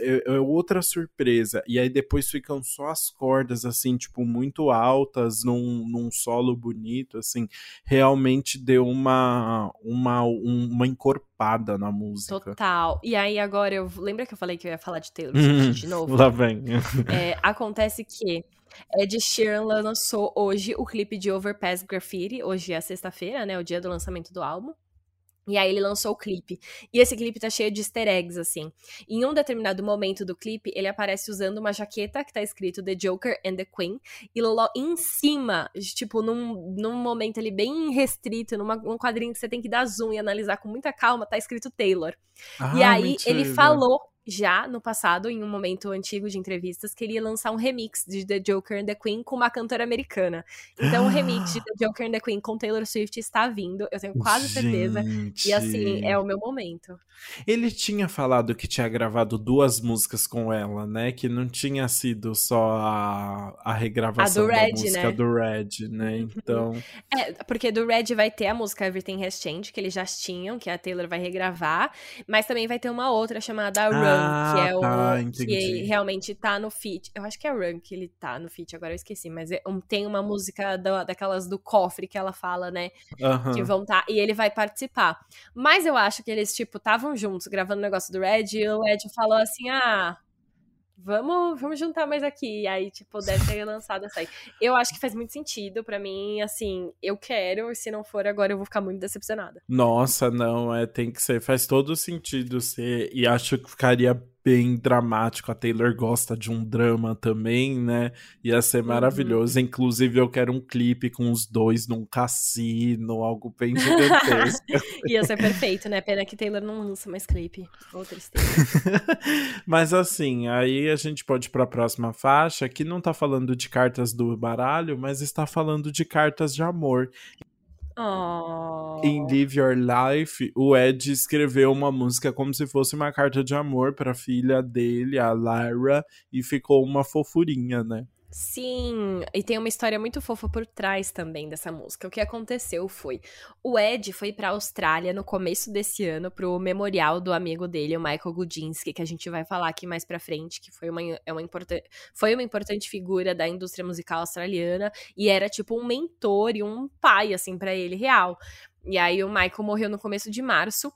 S2: é, é outra surpresa. E aí depois ficam só as cordas, assim, tipo, muito altas, num, num solo bonito, assim. Realmente deu uma, uma, uma encorpada na música.
S1: Total. E aí agora, eu lembra que eu falei que eu ia falar de Taylor Swift de novo?
S2: Lá vem.
S1: É, acontece que Ed Sheeran lançou hoje o clipe de Overpass Graffiti. Hoje é sexta-feira, né? O dia do lançamento do álbum. E aí ele lançou o clipe. E esse clipe tá cheio de easter eggs, assim. Em um determinado momento do clipe, ele aparece usando uma jaqueta que tá escrito The Joker and the Queen. E lo, em cima, tipo, num, num momento ali bem restrito, numa, num quadrinho que você tem que dar zoom e analisar com muita calma, tá escrito Taylor. Ah, e aí mentira. ele falou já no passado, em um momento antigo de entrevistas, queria lançar um remix de The Joker and the Queen com uma cantora americana. Então, o remix de The Joker and the Queen com Taylor Swift está vindo, eu tenho quase certeza. E assim, é o meu momento.
S2: Ele tinha falado que tinha gravado duas músicas com ela, né? Que não tinha sido só a, a regravação a do Red, da música né? do Red, né? Uhum. Então.
S1: É, porque do Red vai ter a música Everything Has Changed, que eles já tinham, que a Taylor vai regravar, mas também vai ter uma outra chamada Run. Ah, ah, que é o tá, que realmente tá no feat. Eu acho que é Run que ele tá no feat, agora eu esqueci, mas é tem uma música do, daquelas do cofre que ela fala, né?
S2: Uhum.
S1: Que vão tá, e ele vai participar. Mas eu acho que eles, tipo, estavam juntos gravando o negócio do Red e o Ed falou assim: ah vamos, vamos juntar mais aqui. E aí, tipo, deve ter lançado essa aí. Eu acho que faz muito sentido para mim, assim, eu quero, se não for agora eu vou ficar muito decepcionada.
S2: Nossa, não, é, tem que ser, faz todo sentido ser, e acho que ficaria bem dramático. A Taylor gosta de um drama também, né? Ia ser uhum. maravilhoso. Uhum. Inclusive, eu quero um clipe com os dois num cassino, algo bem gigantesco.
S1: Ia ser perfeito, né? Pena que Taylor não lança mais clipe. Outra
S2: Mas assim, aí a gente pode ir pra próxima faixa, que não tá falando de cartas do baralho, mas está falando de cartas de amor.
S1: Oh.
S2: Em Live Your Life, o Ed escreveu uma música como se fosse uma carta de amor para a filha dele, a Lyra, e ficou uma fofurinha, né?
S1: Sim, e tem uma história muito fofa por trás também dessa música. O que aconteceu foi, o Ed foi para a Austrália no começo desse ano pro memorial do amigo dele, o Michael Gudinski, que a gente vai falar aqui mais para frente, que foi uma, é uma importante, foi uma importante figura da indústria musical australiana e era tipo um mentor e um pai assim para ele real. E aí o Michael morreu no começo de março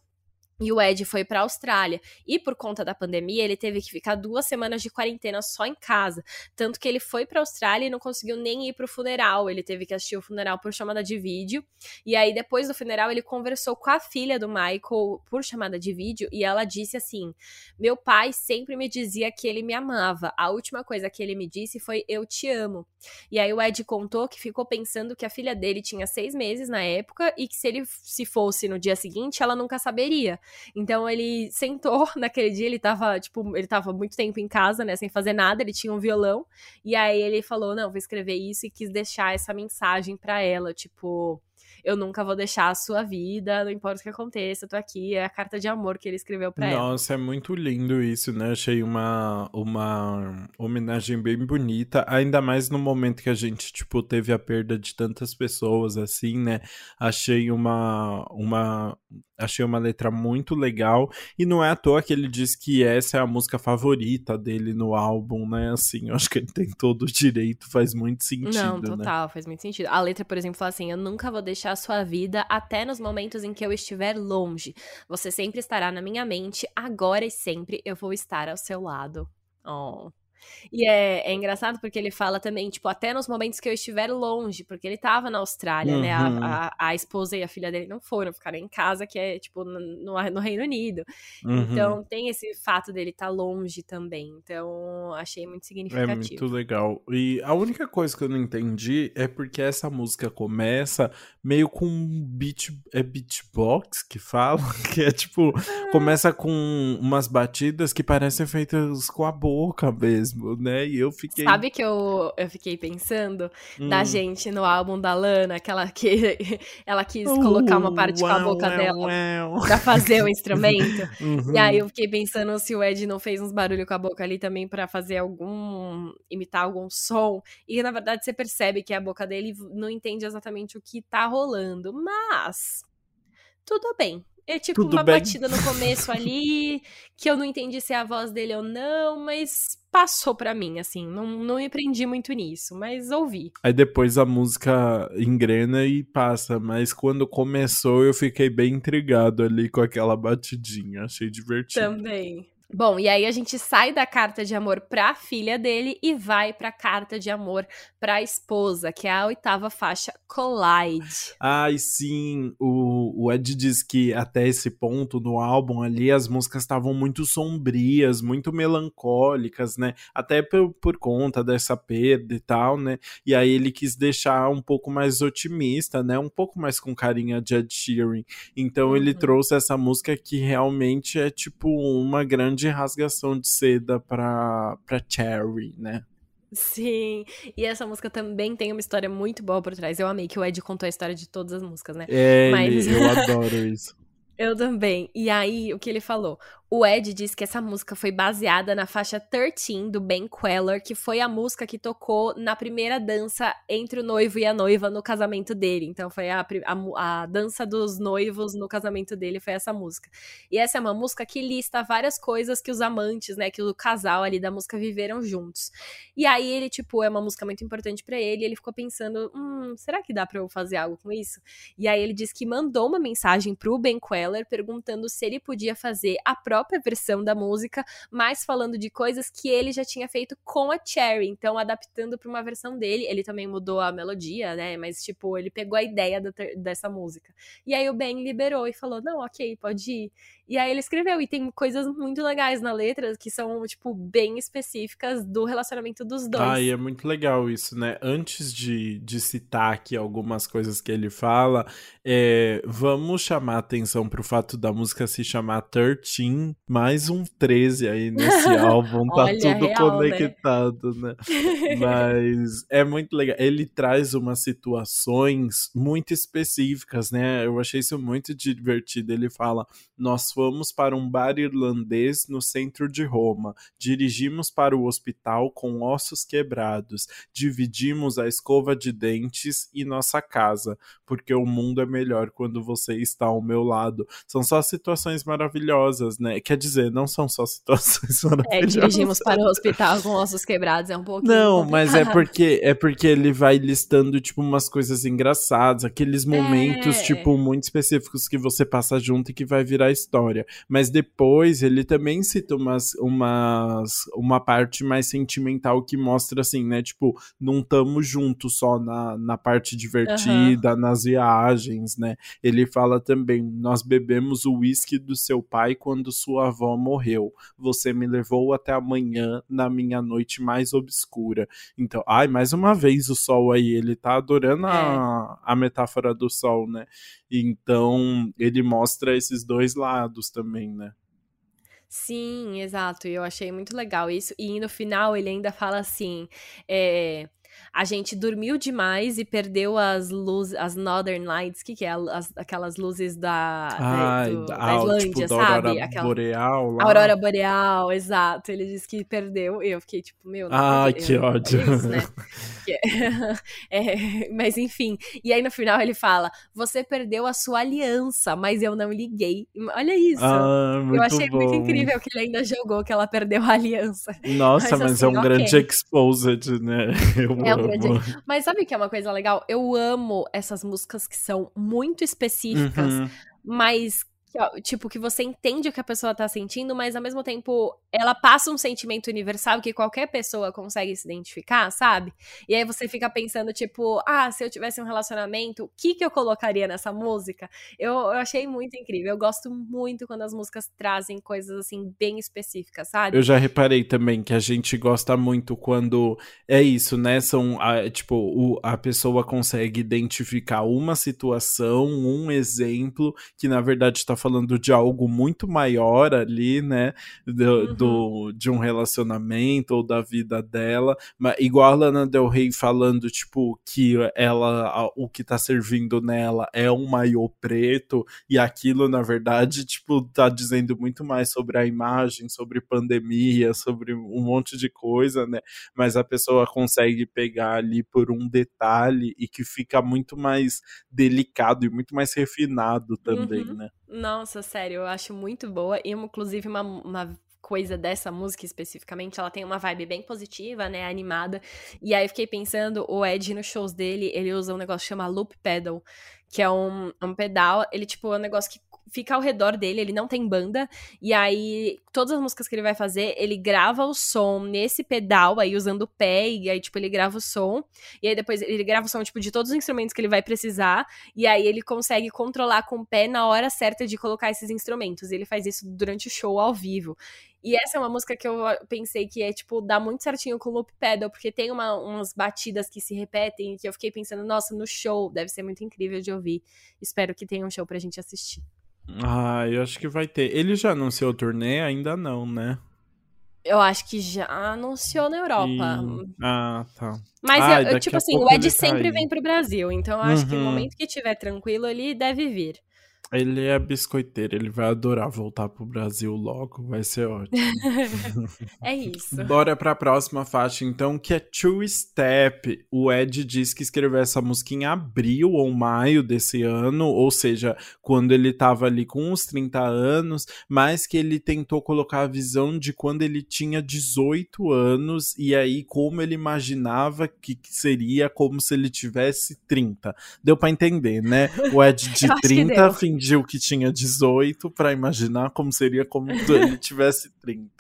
S1: e o Ed foi para a Austrália. E por conta da pandemia, ele teve que ficar duas semanas de quarentena só em casa. Tanto que ele foi para a Austrália e não conseguiu nem ir pro funeral. Ele teve que assistir o funeral por chamada de vídeo. E aí, depois do funeral, ele conversou com a filha do Michael por chamada de vídeo. E ela disse assim: Meu pai sempre me dizia que ele me amava. A última coisa que ele me disse foi: Eu te amo. E aí, o Ed contou que ficou pensando que a filha dele tinha seis meses na época e que se ele se fosse no dia seguinte, ela nunca saberia. Então ele sentou naquele dia, ele tava, tipo, ele tava muito tempo em casa, né, sem fazer nada, ele tinha um violão, e aí ele falou: "Não, vou escrever isso" e quis deixar essa mensagem para ela, tipo, eu nunca vou deixar a sua vida, não importa o que aconteça, eu tô aqui. É a carta de amor que ele escreveu pra
S2: Nossa,
S1: ela.
S2: Nossa, é muito lindo isso, né? Achei uma, uma homenagem bem bonita, ainda mais no momento que a gente, tipo, teve a perda de tantas pessoas, assim, né? Achei uma, uma, achei uma letra muito legal, e não é à toa que ele diz que essa é a música favorita dele no álbum, né? Assim, eu acho que ele tem todo o direito, faz muito sentido,
S1: Não,
S2: né?
S1: total, faz muito sentido. A letra, por exemplo, fala assim: Eu nunca vou deixar a sua vida até nos momentos em que eu estiver longe. Você sempre estará na minha mente, agora e sempre eu vou estar ao seu lado. Oh. E é, é, engraçado porque ele fala também, tipo, até nos momentos que eu estiver longe, porque ele tava na Austrália, uhum. né? A,
S2: Uhum.
S1: a, a, esposa e a filha dele não foram, ficaram em casa, que é, tipo, no, no Reino Unido.
S2: Uhum.
S1: Então tem esse fato dele estar tá longe também. Então achei muito significativo.
S2: É muito legal. E a única coisa que eu não entendi é porque essa música começa meio com beat. É beatbox que fala? Que é tipo. Começa com umas batidas que parecem feitas com a boca mesmo, né? E eu fiquei.
S1: Sabe que eu, eu fiquei pensando hum. da gente no álbum da Lana, que ela, que, ela quis uh, colocar uma parte
S2: uau,
S1: com a boca
S2: uau,
S1: dela
S2: uau.
S1: pra fazer o instrumento.
S2: Uhum.
S1: E aí eu fiquei pensando se o Ed não fez uns barulhos com a boca ali também para fazer algum. imitar algum som. E na verdade você percebe que a boca dele não entende exatamente o que tá rolando. Mas. Tudo bem. É tipo
S2: Tudo
S1: uma
S2: bem.
S1: batida no começo ali, que eu não entendi se é a voz dele ou não, mas passou pra mim, assim. Não, não me prendi muito nisso, mas ouvi.
S2: Aí depois a música engrena e passa, mas quando começou eu fiquei bem intrigado ali com aquela batidinha, achei divertido.
S1: Também. Bom, e aí a gente sai da carta de amor pra filha dele e vai pra carta de amor pra esposa, que é a oitava faixa, Collide.
S2: Ai, sim, o, o Ed diz que até esse ponto no álbum ali as músicas estavam muito sombrias, muito melancólicas, né? Até por, por conta dessa perda e tal, né? E aí ele quis deixar um pouco mais otimista, né? Um pouco mais com carinha de Ed Sheeran. Então uhum. ele trouxe essa música que realmente é tipo uma grande rasgação de seda pra, pra Cherry, né?
S1: Sim, e essa música também tem uma história muito boa por trás. Eu amei que o Ed contou a história de todas as músicas, né?
S2: É, Mas... eu adoro isso.
S1: Eu também. E aí, o que ele falou? O Ed disse que essa música foi baseada na faixa 13 do Ben Queller, que foi a música que tocou na primeira dança entre o noivo e a noiva no casamento dele. Então foi a, a, a, dança dos noivos no casamento dele, foi essa música. E essa é uma música que lista várias coisas que os amantes, né, que o casal ali da música viveram juntos. E aí ele, tipo, é uma música muito importante para ele, e ele ficou pensando, hum, será que dá pra eu fazer algo com isso? E aí ele disse que mandou uma mensagem pro Ben Queller perguntando se ele podia fazer a própria própria versão da música, mas falando de coisas que ele já tinha feito com a Cherry, então adaptando para uma versão dele. Ele também mudou a melodia, né? Mas, tipo, ele pegou a ideia dessa música. E aí o Ben liberou e falou: não, ok, pode ir. E aí ele escreveu, e tem coisas muito legais na letra que são, tipo, bem específicas do relacionamento dos dois.
S2: Ah, e é muito legal isso, né? Antes de, de citar aqui algumas coisas que ele fala, é, vamos chamar atenção pro fato da música se chamar 13, mais um 13 aí nesse álbum, tá
S1: Olha,
S2: tudo
S1: real,
S2: conectado, né? né? Mas é muito legal. Ele traz umas situações muito específicas, né? Eu achei isso muito divertido. Ele fala: Nós fomos para um bar irlandês no centro de Roma, dirigimos para o hospital com ossos quebrados, dividimos a escova de dentes e nossa casa, porque o mundo é melhor quando você está ao meu lado. São só situações maravilhosas, né? Quer dizer, não são só situações maravilhosas.
S1: É, dirigimos para o hospital com ossos quebrados, é um pouquinho.
S2: Não,
S1: complicado.
S2: mas é porque é porque ele vai listando, tipo, umas coisas engraçadas, aqueles momentos,
S1: É.
S2: tipo, muito específicos que você passa junto e que vai virar história. Mas depois ele também cita umas, umas uma parte mais sentimental que mostra assim, né? Tipo, não tamo juntos só na, na parte divertida, nas viagens, né? Ele fala também: nós bebemos o uísque do seu pai quando sua avó morreu. Você me levou até amanhã na minha noite mais obscura. Então, ai, mais uma vez o sol aí, ele tá adorando é. a, a metáfora do sol, né? Então, ele mostra esses dois lados também, né?
S1: Sim, exato. E eu achei muito legal isso. E no final ele ainda fala assim: é, a gente dormiu demais e perdeu as luzes, as Northern Lights, que, que é? As, aquelas luzes da,
S2: Ai,
S1: do,
S2: da,
S1: da tipo, Islândia,
S2: tipo,
S1: sabe?
S2: Da aurora
S1: Aquela,
S2: boreal lá.
S1: Aurora boreal, exato. Ele disse que perdeu. E eu fiquei tipo, meu.
S2: Ai, que ódio.
S1: É isso, né? é, mas enfim. E aí no final ele fala: Você perdeu a sua aliança, mas eu não liguei. Olha isso.
S2: Ah,
S1: eu achei
S2: bom.
S1: muito incrível que ele ainda jogou que ela perdeu a aliança.
S2: Nossa, mas,
S1: mas assim,
S2: é um
S1: okay.
S2: grande exposed, né? Eu
S1: é um grande... Mas sabe que é uma coisa legal? Eu amo essas músicas que são muito específicas,
S2: Uhum.
S1: mas tipo, que você entende o que a pessoa tá sentindo, mas ao mesmo tempo ela passa um sentimento universal que qualquer pessoa consegue se identificar, sabe? E aí você fica pensando, tipo, ah, se eu tivesse um relacionamento, o que que eu colocaria nessa música? Eu, eu achei muito incrível. Eu gosto muito quando as músicas trazem coisas assim bem específicas, sabe?
S2: Eu já reparei também que a gente gosta muito quando é isso, né? São a, tipo, o, a pessoa consegue identificar uma situação, um exemplo que na verdade tá falando de algo muito maior ali, né? Do,
S1: Uhum.
S2: do- de um relacionamento ou da vida dela. Mas igual a Lana Del Rey falando, tipo, que ela, a- o que tá servindo nela é um maiô preto, e aquilo, na verdade, tipo, tá dizendo muito mais sobre a imagem, sobre pandemia, sobre um monte de coisa, né? Mas a pessoa consegue pegar ali por um detalhe e que fica muito mais delicado e muito mais refinado também,
S1: Uhum.
S2: né?
S1: Nossa, sério, eu acho muito boa. E, inclusive, uma, uma coisa dessa música especificamente, ela tem uma vibe bem positiva, né? Animada. E aí eu fiquei pensando, o Ed nos shows dele, ele usa um negócio que chama loop pedal, que é um, um pedal, ele, tipo, é um negócio que fica ao redor dele, ele não tem banda, e aí todas as músicas que ele vai fazer, ele grava o som nesse pedal, aí usando o pé, e aí, tipo, ele grava o som, e aí depois ele grava o som, tipo, de todos os instrumentos que ele vai precisar, e aí ele consegue controlar com o pé na hora certa de colocar esses instrumentos. E ele faz isso durante o show ao vivo. E essa é uma música que eu pensei que é, tipo, dá muito certinho com o loop pedal, porque tem uma, umas batidas que se repetem, que eu fiquei pensando, nossa, no show deve ser muito incrível de ouvir. Espero que tenha um show pra gente assistir.
S2: Ah, eu acho que vai ter. Ele já anunciou o turnê? Ainda não, né?
S1: Eu acho que já anunciou na Europa.
S2: E- Ah, tá.
S1: Mas,
S2: Ai,
S1: eu- tipo assim, o Ed
S2: tá
S1: sempre
S2: aí.
S1: vem pro Brasil, então eu acho que no
S2: Uhum.
S1: momento que estiver tranquilo, ele deve vir.
S2: Ele é biscoiteiro, ele vai adorar voltar pro Brasil logo, vai ser ótimo.
S1: É isso.
S2: Bora pra próxima faixa, então, que é Two Step. O Ed diz que escreveu essa música em abril ou maio desse ano, ou seja, quando ele tava ali com uns 30 anos, mas que ele tentou colocar a visão de quando ele tinha 18 anos, e aí como ele imaginava que seria como se ele tivesse 30. Deu pra entender, né? O Ed de
S1: Eu acho que
S2: 30
S1: deu.
S2: Fingiu que tinha 18 pra imaginar como seria como se ele tivesse 30.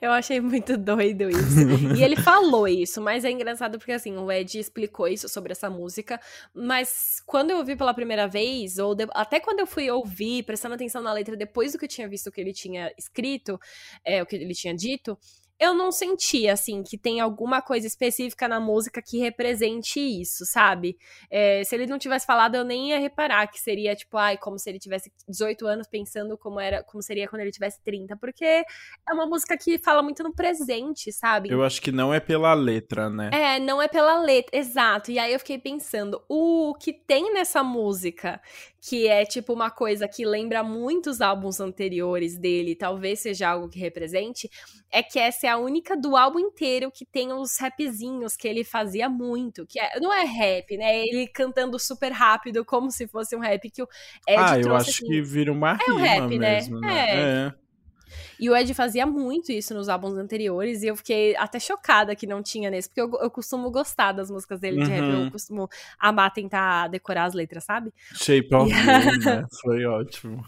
S1: Eu achei muito doido isso. E ele falou isso, mas é engraçado porque assim, o Ed explicou isso sobre essa música, mas quando eu ouvi pela primeira vez, ou de- até quando eu fui ouvir, prestando atenção na letra depois do que eu tinha visto o que ele tinha escrito, é, o que ele tinha dito, eu não senti, assim, que tem alguma coisa específica na música que represente isso, sabe? É, se ele não tivesse falado, eu nem ia reparar que seria, tipo, ai, como se ele tivesse 18 anos pensando como era, como seria quando ele tivesse 30, porque é uma música que fala muito no presente, sabe?
S2: Eu acho que não é pela letra, né?
S1: É, não é pela letra, exato. E aí eu fiquei pensando, o que tem nessa música, que é tipo uma coisa que lembra muitos álbuns anteriores dele, talvez seja algo que represente, é que essa é a única do álbum inteiro que tem os rapzinhos que ele fazia muito, que é- não é rap, né? Ele cantando super rápido, como se fosse um rap que o Ed
S2: ah, eu acho
S1: assim,
S2: que vira uma
S1: é um rap, né?
S2: mesmo, né?
S1: É.
S2: É.
S1: E o Ed fazia muito isso nos álbuns anteriores, e eu fiquei até chocada que não tinha nesse, porque eu, eu costumo gostar das músicas dele de rap,
S2: Uhum.
S1: eu costumo amar tentar decorar as letras, sabe?
S2: Shape of You, né? Foi ótimo.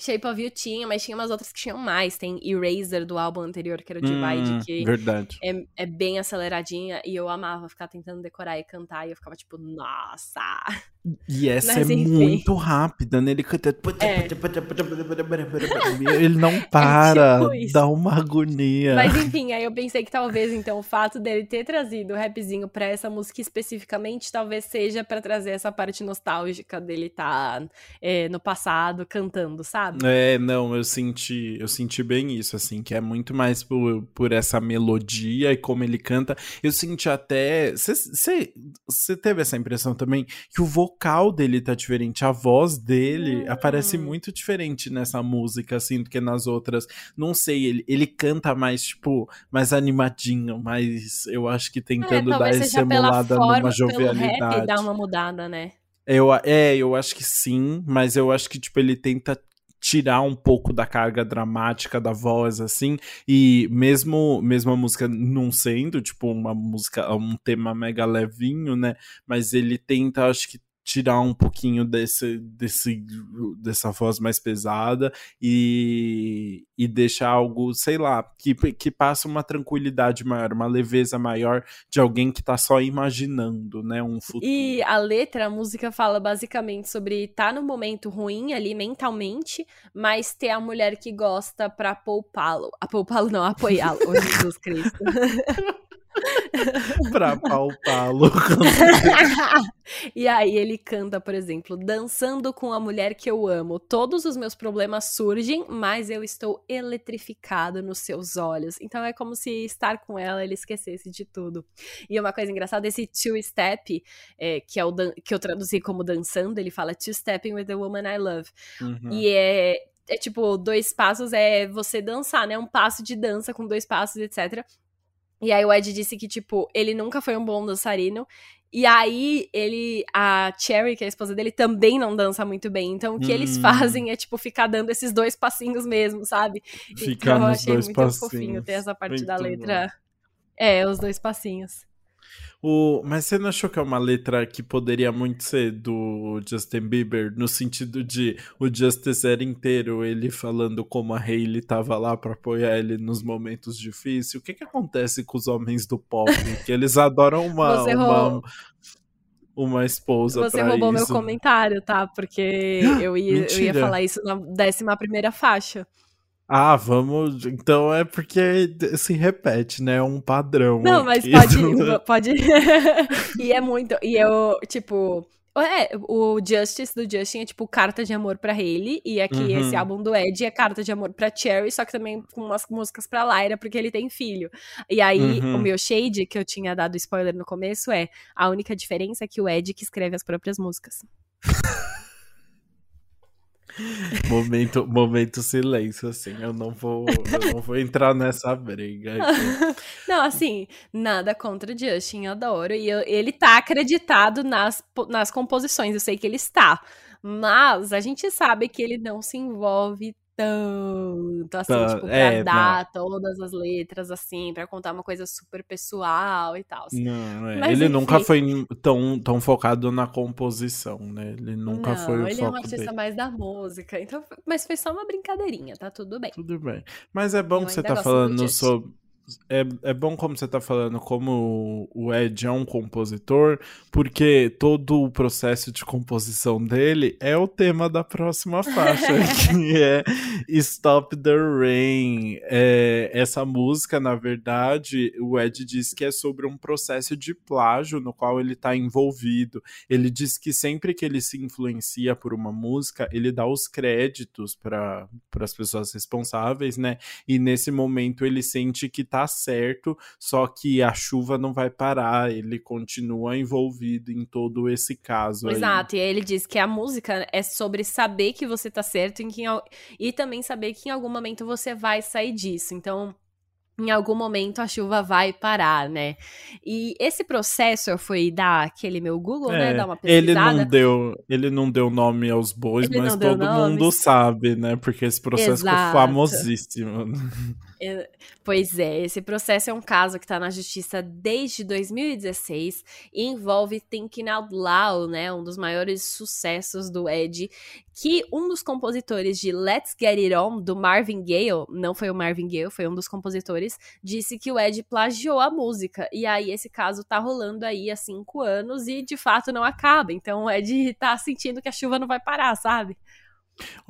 S1: Shape of You tinha, mas tinha umas outras que tinham mais. Tem Eraser do álbum anterior, que era o Divide, hum, que
S2: verdade.
S1: É, é bem aceleradinha. E eu amava ficar tentando decorar e cantar. E eu ficava tipo, nossa!
S2: E essa mas, é enfim. muito rápida, né? Ele canta. É. Ele não é para, é tipo dá uma agonia.
S1: Mas enfim, aí eu pensei que talvez, então, o fato dele ter trazido o rapzinho pra essa música especificamente, talvez seja para trazer essa parte nostálgica dele estar tá, é, no passado cantando, sabe? sabe?
S2: É, não, eu senti, eu senti bem isso, assim, que é muito mais por, por essa melodia e como ele canta. Eu senti até. Você teve essa impressão também que o vocal dele tá diferente, a voz dele hum. aparece muito diferente nessa música, assim, do que nas outras. Não sei, ele, ele canta mais, tipo, mais animadinho, mais, eu acho que tentando é, dar essa emulada numa jovialidade. Pelo rap,
S1: dar uma mudada, né?
S2: Eu, é, eu acho que sim, mas eu acho que, tipo, ele tenta tirar um pouco da carga dramática da voz, assim, e mesmo, mesmo a música não sendo, tipo, uma música, um tema mega levinho, né, mas ele tenta, acho que tirar um pouquinho desse, desse, dessa voz mais pesada e, e deixar algo, sei lá, que, que passa uma tranquilidade maior, uma leveza maior de alguém que tá só imaginando, né, um futuro.
S1: E a letra, a música fala basicamente sobre estar tá no momento ruim ali mentalmente, mas ter a mulher que gosta pra poupá-lo. A poupá-lo não, apoiá-lo. Oh, Jesus Cristo.
S2: pra palpá-lo.
S1: e aí ele canta, por exemplo, dançando com a mulher que eu amo. Todos os meus problemas surgem, mas eu estou eletrificado nos seus olhos. Então é como se estar com ela ele esquecesse de tudo. E uma coisa engraçada, esse two-step, é, que, é o que eu traduzi como dançando, ele fala two-stepping with the woman I love. Uhum. E é, é tipo, dois passos é você dançar, né? Um passo de dança com dois passos, etc. E aí o Ed disse que, tipo, ele nunca foi um bom dançarino. E aí ele, a Cherry, que é a esposa dele, também não dança muito bem. Então o que hum. eles fazem é, tipo, ficar dando esses dois passinhos mesmo, sabe?
S2: Ficar então, eu achei muito passinhos.
S1: fofinho ter essa parte muito da letra. Bom. É, os dois passinhos.
S2: O, mas você não achou que é uma letra que poderia muito ser do Justin Bieber, no sentido de o Justice era inteiro ele falando como a Hailey tava lá para apoiar ele nos momentos difíceis? O que que acontece com os homens do pop? que eles adoram uma, uma, uma esposa
S1: Você roubou isso. meu comentário, tá? Porque eu ia, eu ia falar isso na décima primeira faixa.
S2: Ah, vamos. Então é porque se repete, né? É um padrão.
S1: Não, mas aqui. pode. pode... e é muito. E eu, tipo. É, o Justice do Justin é tipo carta de amor pra Hailey, e aqui uhum. esse álbum do Ed é carta de amor pra Cherry, só que também com umas músicas pra Lyra, porque ele tem filho. E aí, uhum. o meu shade, que eu tinha dado spoiler no começo, é a única diferença é que o Ed que escreve as próprias músicas.
S2: momento, momento silêncio, assim. Eu não vou, eu não vou entrar nessa briga. Aqui.
S1: Não, assim, nada contra o Justin, eu adoro. E eu, ele tá acreditado nas, nas composições, eu sei que ele está. Mas a gente sabe que ele não se envolve tanto, assim, tá, tipo, pra é, dar não. todas as letras, assim, pra contar uma coisa super pessoal e tal.
S2: Não, é. Mas, ele enfim. nunca foi tão, tão focado na composição, né? Ele nunca não, foi o
S1: ele
S2: é
S1: um artista
S2: dele.
S1: mais da música, então, mas foi só uma brincadeirinha, tá tudo bem.
S2: Tudo bem. Mas é bom Eu que você tá falando sobre é, é bom como você tá falando, como o Ed é um compositor, porque todo o processo de composição dele é o tema da próxima faixa, que é Stop the Rain. É, essa música, na verdade, o Ed diz que é sobre um processo de plágio no qual ele tá envolvido. Ele diz que sempre que ele se influencia por uma música, ele dá os créditos para as pessoas responsáveis, né? E nesse momento ele sente que tá tá certo, só que a chuva não vai parar, ele continua envolvido em todo esse caso.
S1: Exato,
S2: aí.
S1: e aí ele diz que a música é sobre saber que você tá certo em que, e também saber que em algum momento você vai sair disso. Então, em algum momento a chuva vai parar, né? E esse processo eu fui dar aquele meu Google, né? é, né? Dar uma pesquisada.
S2: Ele não deu, ele não deu nome aos bois, ele mas todo mundo sabe, né? Porque esse processo Exato. ficou famosíssimo.
S1: Pois é, esse processo é um caso que está na justiça desde 2016 e envolve Thinking Out Loud, né, um dos maiores sucessos do Ed, que um dos compositores de Let's Get It On, do Marvin Gaye, não foi o Marvin Gaye, foi um dos compositores, disse que o Ed plagiou a música. E aí esse caso tá rolando aí há cinco anos e de fato não acaba. Então o Ed tá sentindo que a chuva não vai parar, sabe?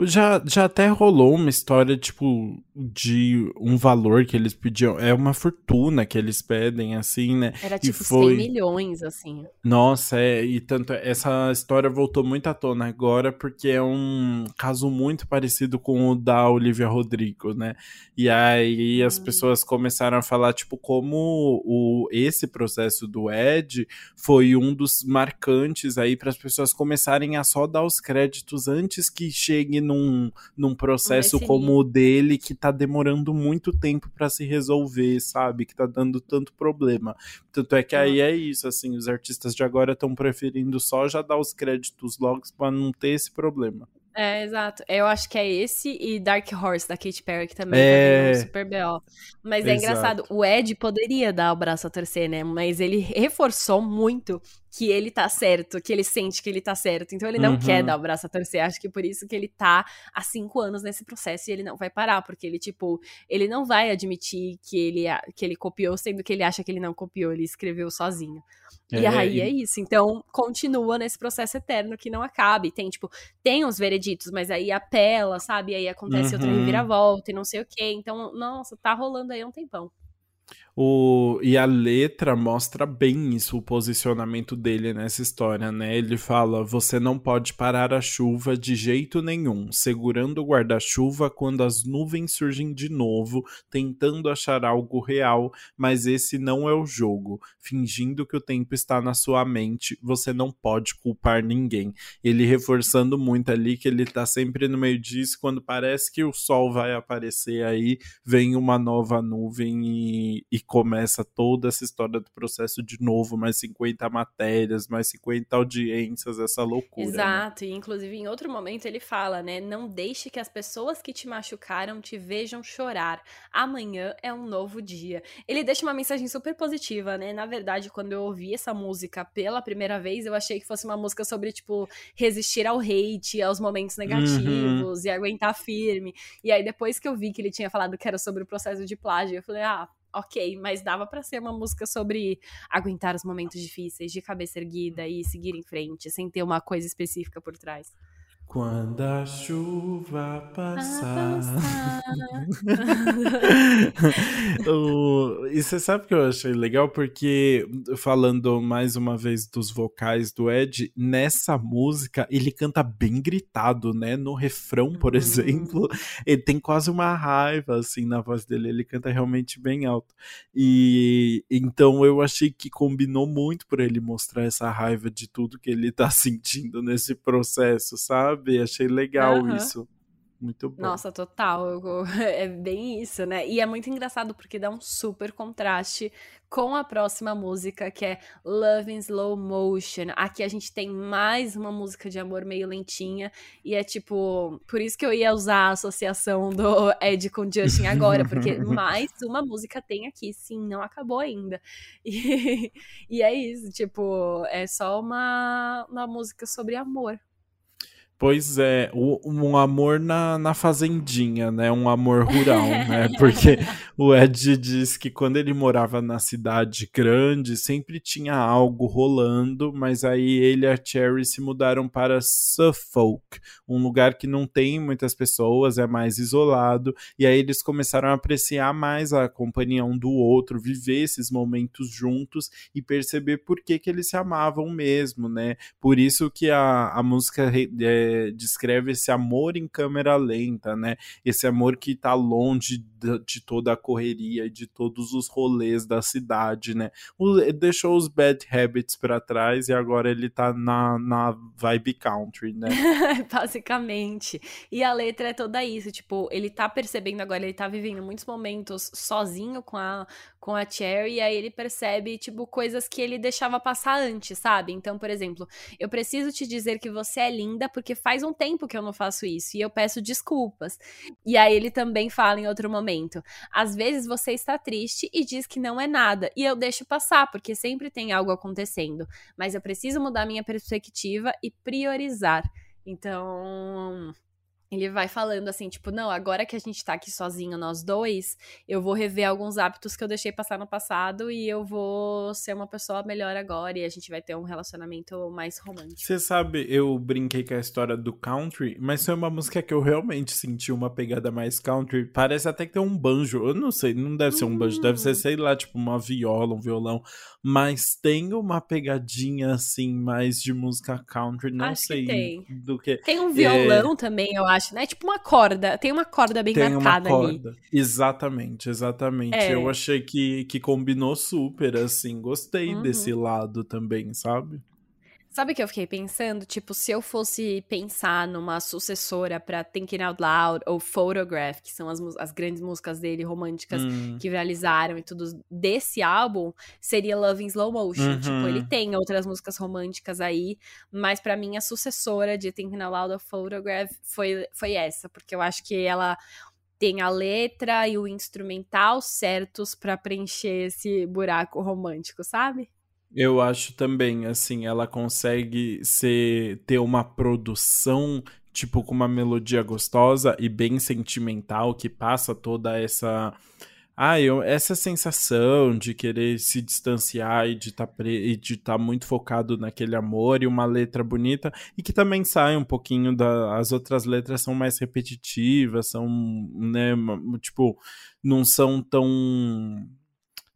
S2: Já, já até rolou uma história, tipo, de um valor que eles pediam. É uma fortuna que eles pedem, assim, né?
S1: Era tipo e foi... 100 milhões, assim.
S2: Nossa, é, e tanto essa história voltou muito à tona agora, porque é um caso muito parecido com o da Olivia Rodrigo, né? E aí as hum. pessoas começaram a falar, tipo, como o, esse processo do Ed foi um dos marcantes aí para as pessoas começarem a só dar os créditos antes que chegue num, num processo como o dele que tá demorando muito tempo para se resolver, sabe? Que tá dando tanto problema. Tanto é que aí é isso, assim, os artistas de agora estão preferindo só já dar os créditos logo para não ter esse problema.
S1: É, exato. Eu acho que é esse e Dark Horse, da Katy Perry, que também é... tá um super B.O. Mas é engraçado, o Ed poderia dar o braço a torcer, né? Mas ele reforçou muito que ele tá certo, que ele sente que ele tá certo. Então ele não uhum. quer dar o braço a torcer. Acho que por isso que ele tá há cinco anos nesse processo e ele não vai parar, porque ele, tipo, ele não vai admitir que ele, que ele copiou, sendo que ele acha que ele não copiou, ele escreveu sozinho. É, e aí e... é isso. Então, continua nesse processo eterno que não acaba. E tem, tipo, tem uns vereditos, mas aí apela, sabe? E aí acontece uhum. outra reviravolta e não sei o quê. Então, nossa, tá rolando aí há um tempão.
S2: O, e a letra mostra bem isso, o posicionamento dele nessa história, né? Ele fala: Você não pode parar a chuva de jeito nenhum, segurando o guarda-chuva quando as nuvens surgem de novo, tentando achar algo real, mas esse não é o jogo. Fingindo que o tempo está na sua mente, você não pode culpar ninguém. Ele reforçando muito ali que ele tá sempre no meio disso, quando parece que o sol vai aparecer aí, vem uma nova nuvem e, e começa toda essa história do processo de novo, mais 50 matérias, mais 50 audiências, essa loucura.
S1: Né? Exato, né? e inclusive em outro momento ele fala, né? Não deixe que as pessoas que te machucaram te vejam chorar. Amanhã é um novo dia. Ele deixa uma mensagem super positiva, né? Na verdade, quando eu ouvi essa música pela primeira vez, eu achei que fosse uma música sobre, tipo, resistir ao hate, aos momentos uhum. negativos uhum. e aguentar firme. E aí, depois que eu vi que ele tinha falado que era sobre o processo de plágio, eu falei, ah, ok, mas dava para ser uma música sobre aguentar os momentos difíceis, de cabeça erguida e seguir em frente, sem ter uma coisa específica por trás.
S2: Quando a chuva passar. o... E você sabe que eu achei legal? Porque, falando mais uma vez dos vocais do Ed, nessa música ele canta bem gritado, né? No refrão, por uhum. exemplo, ele tem quase uma raiva, assim, na voz dele. Ele canta realmente bem alto. E então eu achei que combinou muito para ele mostrar essa raiva de tudo que ele tá sentindo nesse processo, sabe? Sabe? Achei legal uhum. isso. Muito bom.
S1: Nossa, total. É bem isso, né? E é muito engraçado porque dá um super contraste com a próxima música, que é Love in Slow Motion. Aqui a gente tem mais uma música de amor meio lentinha. E é tipo. Por isso que eu ia usar a associação do Ed com Justin agora, porque mais uma música tem aqui. Sim, não acabou ainda. E, e é isso, tipo, é só uma, uma música sobre amor.
S2: Pois é, um amor na, na fazendinha, né? Um amor rural, né? Porque o Ed diz que quando ele morava na cidade grande, sempre tinha algo rolando, mas aí ele e a Cherry se mudaram para Suffolk, um lugar que não tem muitas pessoas, é mais isolado, e aí eles começaram a apreciar mais a companhia um do outro, viver esses momentos juntos e perceber por que, que eles se amavam mesmo, né? Por isso que a, a música. É, descreve esse amor em câmera lenta, né? Esse amor que tá longe de, de toda a correria, de todos os rolês da cidade, né? O, deixou os bad habits para trás e agora ele tá na, na vibe country, né?
S1: Basicamente. E a letra é toda isso, tipo, ele tá percebendo agora, ele tá vivendo muitos momentos sozinho com a com a Cherry, e aí ele percebe, tipo, coisas que ele deixava passar antes, sabe? Então, por exemplo, eu preciso te dizer que você é linda porque faz um tempo que eu não faço isso e eu peço desculpas. E aí ele também fala em outro momento: às vezes você está triste e diz que não é nada, e eu deixo passar porque sempre tem algo acontecendo, mas eu preciso mudar minha perspectiva e priorizar. Então, ele vai falando assim, tipo, não, agora que a gente tá aqui sozinho, nós dois, eu vou rever alguns hábitos que eu deixei passar no passado e eu vou ser uma pessoa melhor agora e a gente vai ter um relacionamento mais romântico.
S2: Você sabe, eu brinquei com a história do country, mas foi uma música que eu realmente senti uma pegada mais country. Parece até que tem um banjo, eu não sei, não deve ser um banjo, deve ser, hum. sei lá, tipo uma viola, um violão, mas tem uma pegadinha assim, mais de música country, não
S1: acho
S2: sei
S1: que tem.
S2: do que.
S1: Tem um violão é... também, eu acho, né? Tipo uma corda, tem uma corda bem tem marcada uma corda. ali.
S2: Exatamente, exatamente. É. Eu achei que, que combinou super, assim, gostei uhum. desse lado também, sabe?
S1: Sabe o que eu fiquei pensando? Tipo, se eu fosse pensar numa sucessora pra Thinking Out Loud ou Photograph, que são as, as grandes músicas dele românticas hum. que viralizaram e tudo desse álbum, seria Love in Slow Motion. Uhum. Tipo, ele tem outras músicas românticas aí, mas para mim a sucessora de Thinking Out Loud ou Photograph foi, foi essa, porque eu acho que ela tem a letra e o instrumental certos para preencher esse buraco romântico, sabe?
S2: Eu acho também, assim, ela consegue ser, ter uma produção, tipo, com uma melodia gostosa e bem sentimental, que passa toda essa. Ah, eu, essa sensação de querer se distanciar e de tá estar tá muito focado naquele amor e uma letra bonita, e que também sai um pouquinho da. As outras letras são mais repetitivas, são, né, tipo, não são tão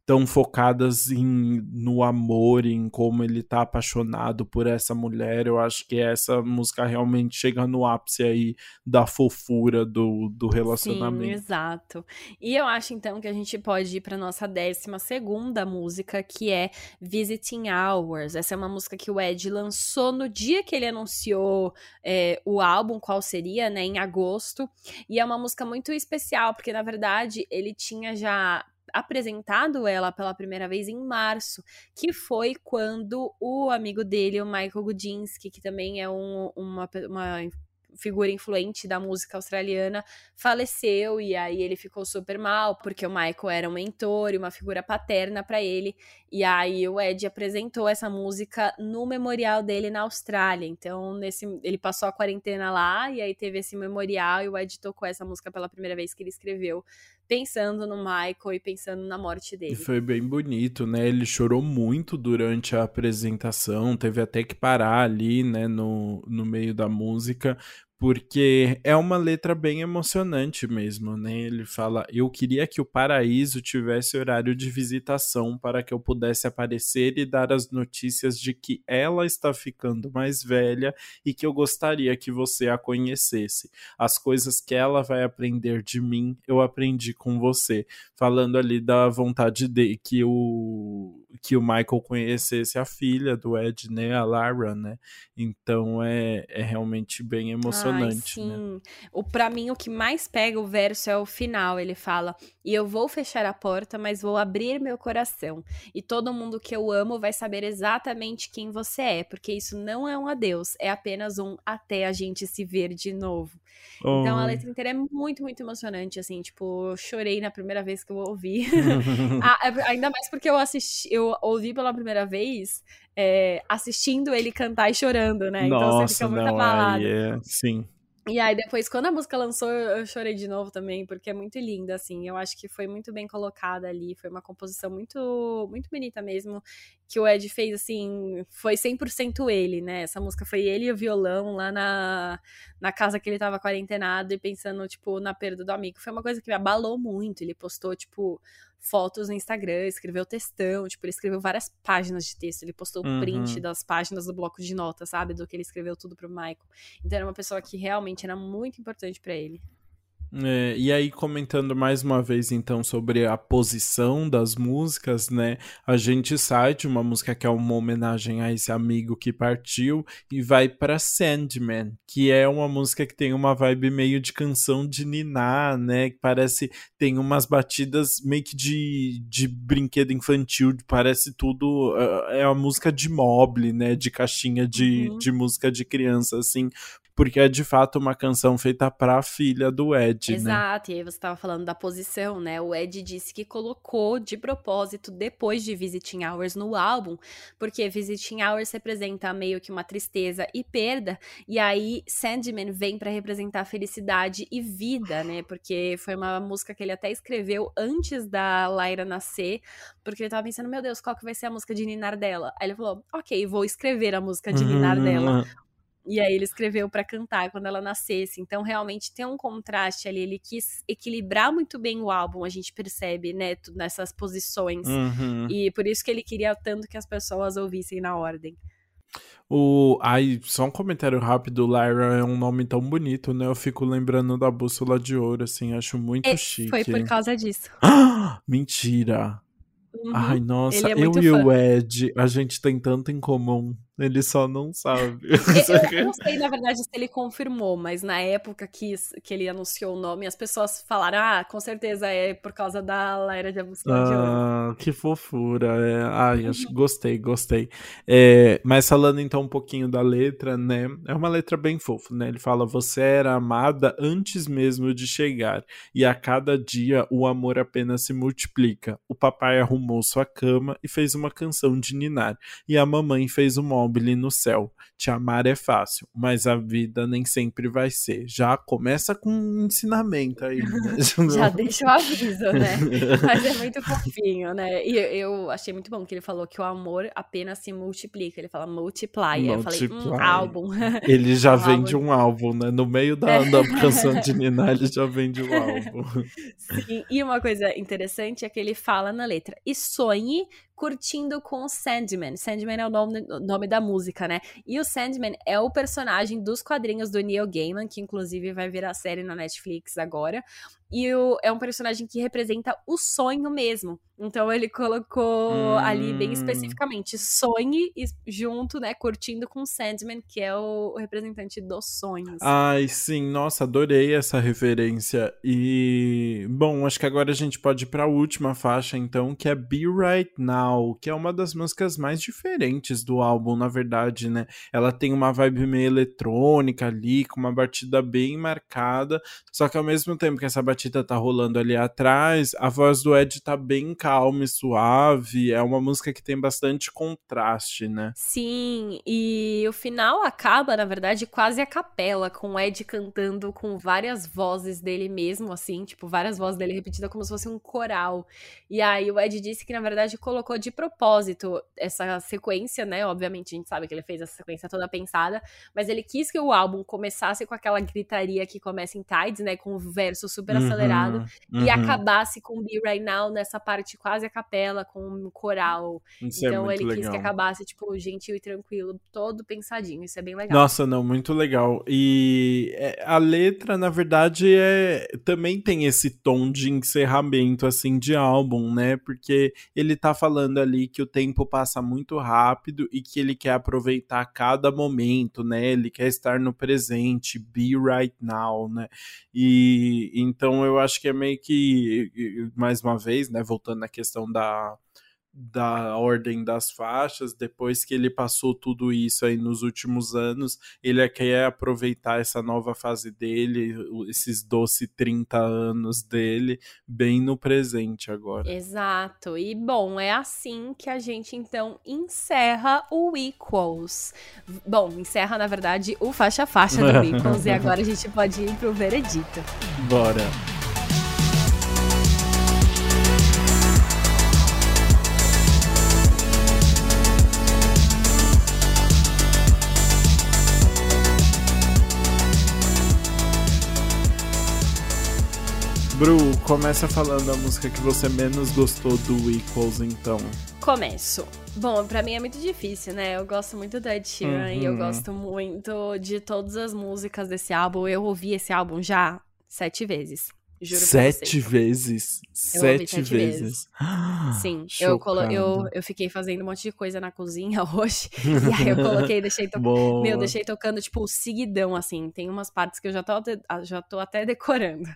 S2: tão focadas em, no amor, em como ele tá apaixonado por essa mulher. Eu acho que essa música realmente chega no ápice aí da fofura do, do relacionamento. Sim,
S1: exato. E eu acho então que a gente pode ir para nossa décima segunda música, que é Visiting Hours. Essa é uma música que o Ed lançou no dia que ele anunciou é, o álbum, qual seria, né, em agosto. E é uma música muito especial, porque na verdade ele tinha já apresentado ela pela primeira vez em março, que foi quando o amigo dele, o Michael Gudinski, que também é um, uma, uma figura influente da música australiana, faleceu e aí ele ficou super mal, porque o Michael era um mentor e uma figura paterna para ele. E aí o Ed apresentou essa música no memorial dele na Austrália. Então, nesse ele passou a quarentena lá e aí teve esse memorial e o Ed tocou essa música pela primeira vez que ele escreveu, pensando no Michael e pensando na morte dele. E
S2: foi bem bonito, né? Ele chorou muito durante a apresentação, teve até que parar ali, né, no, no meio da música, porque é uma letra bem emocionante mesmo, né? Ele fala: Eu queria que o paraíso tivesse horário de visitação para que eu pudesse aparecer e dar as notícias de que ela está ficando mais velha e que eu gostaria que você a conhecesse. As coisas que ela vai aprender de mim, eu aprendi com você. Falando ali da vontade de que o que o Michael conhecesse a filha do Ed, né, a Lara, né? Então é, é realmente bem emocionante. Ai, né? sim. Né?
S1: O, pra mim, o que mais pega o verso é o final. Ele fala: E eu vou fechar a porta, mas vou abrir meu coração. E todo mundo que eu amo vai saber exatamente quem você é, porque isso não é um adeus, é apenas um até a gente se ver de novo. Oh. Então a letra inteira é muito, muito emocionante, assim, tipo, eu chorei na primeira vez que eu ouvi. ah, é, ainda mais porque eu assisti, eu ouvi pela primeira vez é, assistindo ele cantar e chorando, né?
S2: Nossa,
S1: então você fica muito não, abalado.
S2: É, sim.
S1: E aí, depois, quando a música lançou, eu chorei de novo também, porque é muito linda, assim. Eu acho que foi muito bem colocada ali. Foi uma composição muito, muito bonita mesmo. Que o Ed fez, assim, foi 100% ele, né? Essa música foi ele e o violão lá na, na casa que ele tava quarentenado e pensando, tipo, na perda do amigo. Foi uma coisa que me abalou muito. Ele postou, tipo, fotos no Instagram, escreveu textão, tipo, ele escreveu várias páginas de texto, ele postou uhum. print das páginas do bloco de notas, sabe, do que ele escreveu tudo pro Michael. Então era uma pessoa que realmente era muito importante para ele.
S2: É, e aí, comentando mais uma vez, então, sobre a posição das músicas, né? A gente sai de uma música que é uma homenagem a esse amigo que partiu e vai para Sandman, que é uma música que tem uma vibe meio de canção de Niná, né? Que parece. tem umas batidas meio que de, de brinquedo infantil, parece tudo. É, é a música de mobile, né? De caixinha de, uhum. de música de criança, assim porque é de fato uma canção feita para a filha do Ed,
S1: né? Exato, né? e aí você estava falando da posição, né? O Ed disse que colocou de propósito depois de Visiting Hours no álbum, porque Visiting Hours representa meio que uma tristeza e perda, e aí Sandman vem para representar felicidade e vida, né? Porque foi uma música que ele até escreveu antes da Lyra nascer, porque ele tava pensando, meu Deus, qual que vai ser a música de Ninar dela? Aí ele falou, ok, vou escrever a música de Ninar uhum. dela. E aí ele escreveu para cantar quando ela nascesse. Então realmente tem um contraste ali. Ele quis equilibrar muito bem o álbum, a gente percebe, né, nessas posições. Uhum. E por isso que ele queria tanto que as pessoas ouvissem na ordem.
S2: O... Ai, só um comentário rápido, Lyra é um nome tão bonito, né? Eu fico lembrando da bússola de ouro, assim, acho muito é, chique.
S1: Foi por causa disso.
S2: Mentira! Uhum. Ai, nossa, é eu e fã. o Ed, a gente tem tanto em comum. Ele só não sabe.
S1: Eu, não sei, na verdade, se ele confirmou, mas na época que, que ele anunciou o nome, as pessoas falaram: ah, com certeza é por causa da Laira de Abusão ah, de Ouro.
S2: Que fofura. É. Ai, acho, gostei, gostei. É, mas falando então um pouquinho da letra, né? É uma letra bem fofa, né? Ele fala: Você era amada antes mesmo de chegar, e a cada dia o amor apenas se multiplica. O papai arrumou sua cama e fez uma canção de ninar, e a mamãe fez uma mobile no céu. Te amar é fácil, mas a vida nem sempre vai ser. Já começa com um ensinamento aí. Né?
S1: Já deixa o aviso, né? Mas é muito fofinho, né? E eu achei muito bom que ele falou que o amor apenas se multiplica. Ele fala multiply. Eu falei, um álbum.
S2: Ele já um vende álbum. um álbum, né? No meio da, é. da canção de Nina, ele já vende um álbum.
S1: Sim, e uma coisa interessante é que ele fala na letra: e sonhe curtindo com o Sandman. Sandman é o nome, nome da música, né? E o Sandman é o personagem dos quadrinhos do Neil Gaiman, que inclusive vai virar série na Netflix agora. E o, é um personagem que representa o sonho mesmo. Então ele colocou hum. ali bem hum. especificamente sonhe junto, né, curtindo com Sandman, que é o, representante dos sonhos.
S2: Ai, sim, nossa, adorei essa referência. E bom, acho que agora a gente pode ir para a última faixa então, que é Be Right Now, que é uma das músicas mais diferentes do álbum, na verdade, né? Ela tem uma vibe meio eletrônica ali, com uma batida bem marcada, só que ao mesmo tempo que essa batida batida tá rolando ali atrás, a voz do Ed tá bem calma e suave. É uma música que tem bastante contraste, né?
S1: Sim, e o final acaba, na verdade, quase a capela, com o Ed cantando com várias vozes dele mesmo, assim, tipo, várias vozes dele repetidas como se fosse um coral. E aí o Ed disse que, na verdade, colocou de propósito essa sequência, né? Obviamente, a gente sabe que ele fez essa sequência toda pensada, mas ele quis que o álbum começasse com aquela gritaria que começa em Tides, né? Com o verso super acelerado uhum, e acabasse com Be Right Now nessa parte quase a capela, com um coral. Isso é então é ele legal. quis que acabasse, tipo, gentil e tranquilo, todo pensadinho. Isso é bem legal.
S2: Nossa, não, muito legal. E é, a letra, na verdade, é também tem esse tom de encerramento, assim, de álbum, né? Porque ele tá falando ali que o tempo passa muito rápido e que ele quer aproveitar cada momento, né? Ele quer estar no presente, be right now, né? E então eu acho que é meio que, mais uma vez, né, voltando na questão da, da ordem das faixas, depois que ele passou tudo isso aí nos últimos anos, ele quer aproveitar essa nova fase dele, esses doce 30 anos dele, bem no presente agora.
S1: Exato. E bom, é assim que a gente então encerra o Equals. Bom, encerra na verdade o faixa faixa do Equals e agora a gente pode ir pro veredito.
S2: Bora. Bru, começa falando a música que você menos gostou do Equals, então.
S1: Começo. Bom, pra mim é muito difícil, né? Eu gosto muito da Ed Sheeran uhum. e eu uhum. gosto muito de todas as músicas desse álbum. Eu ouvi esse álbum já sete vezes. Juro
S2: sete vezes? Sete, sete, vezes. vezes.
S1: Sim, eu, colo eu, eu fiquei fazendo um monte de coisa na cozinha hoje. e aí eu coloquei, deixei tocando. Meu, deixei tocando, tipo, seguidão, assim. Tem umas partes que eu já tô, já tô até decorando.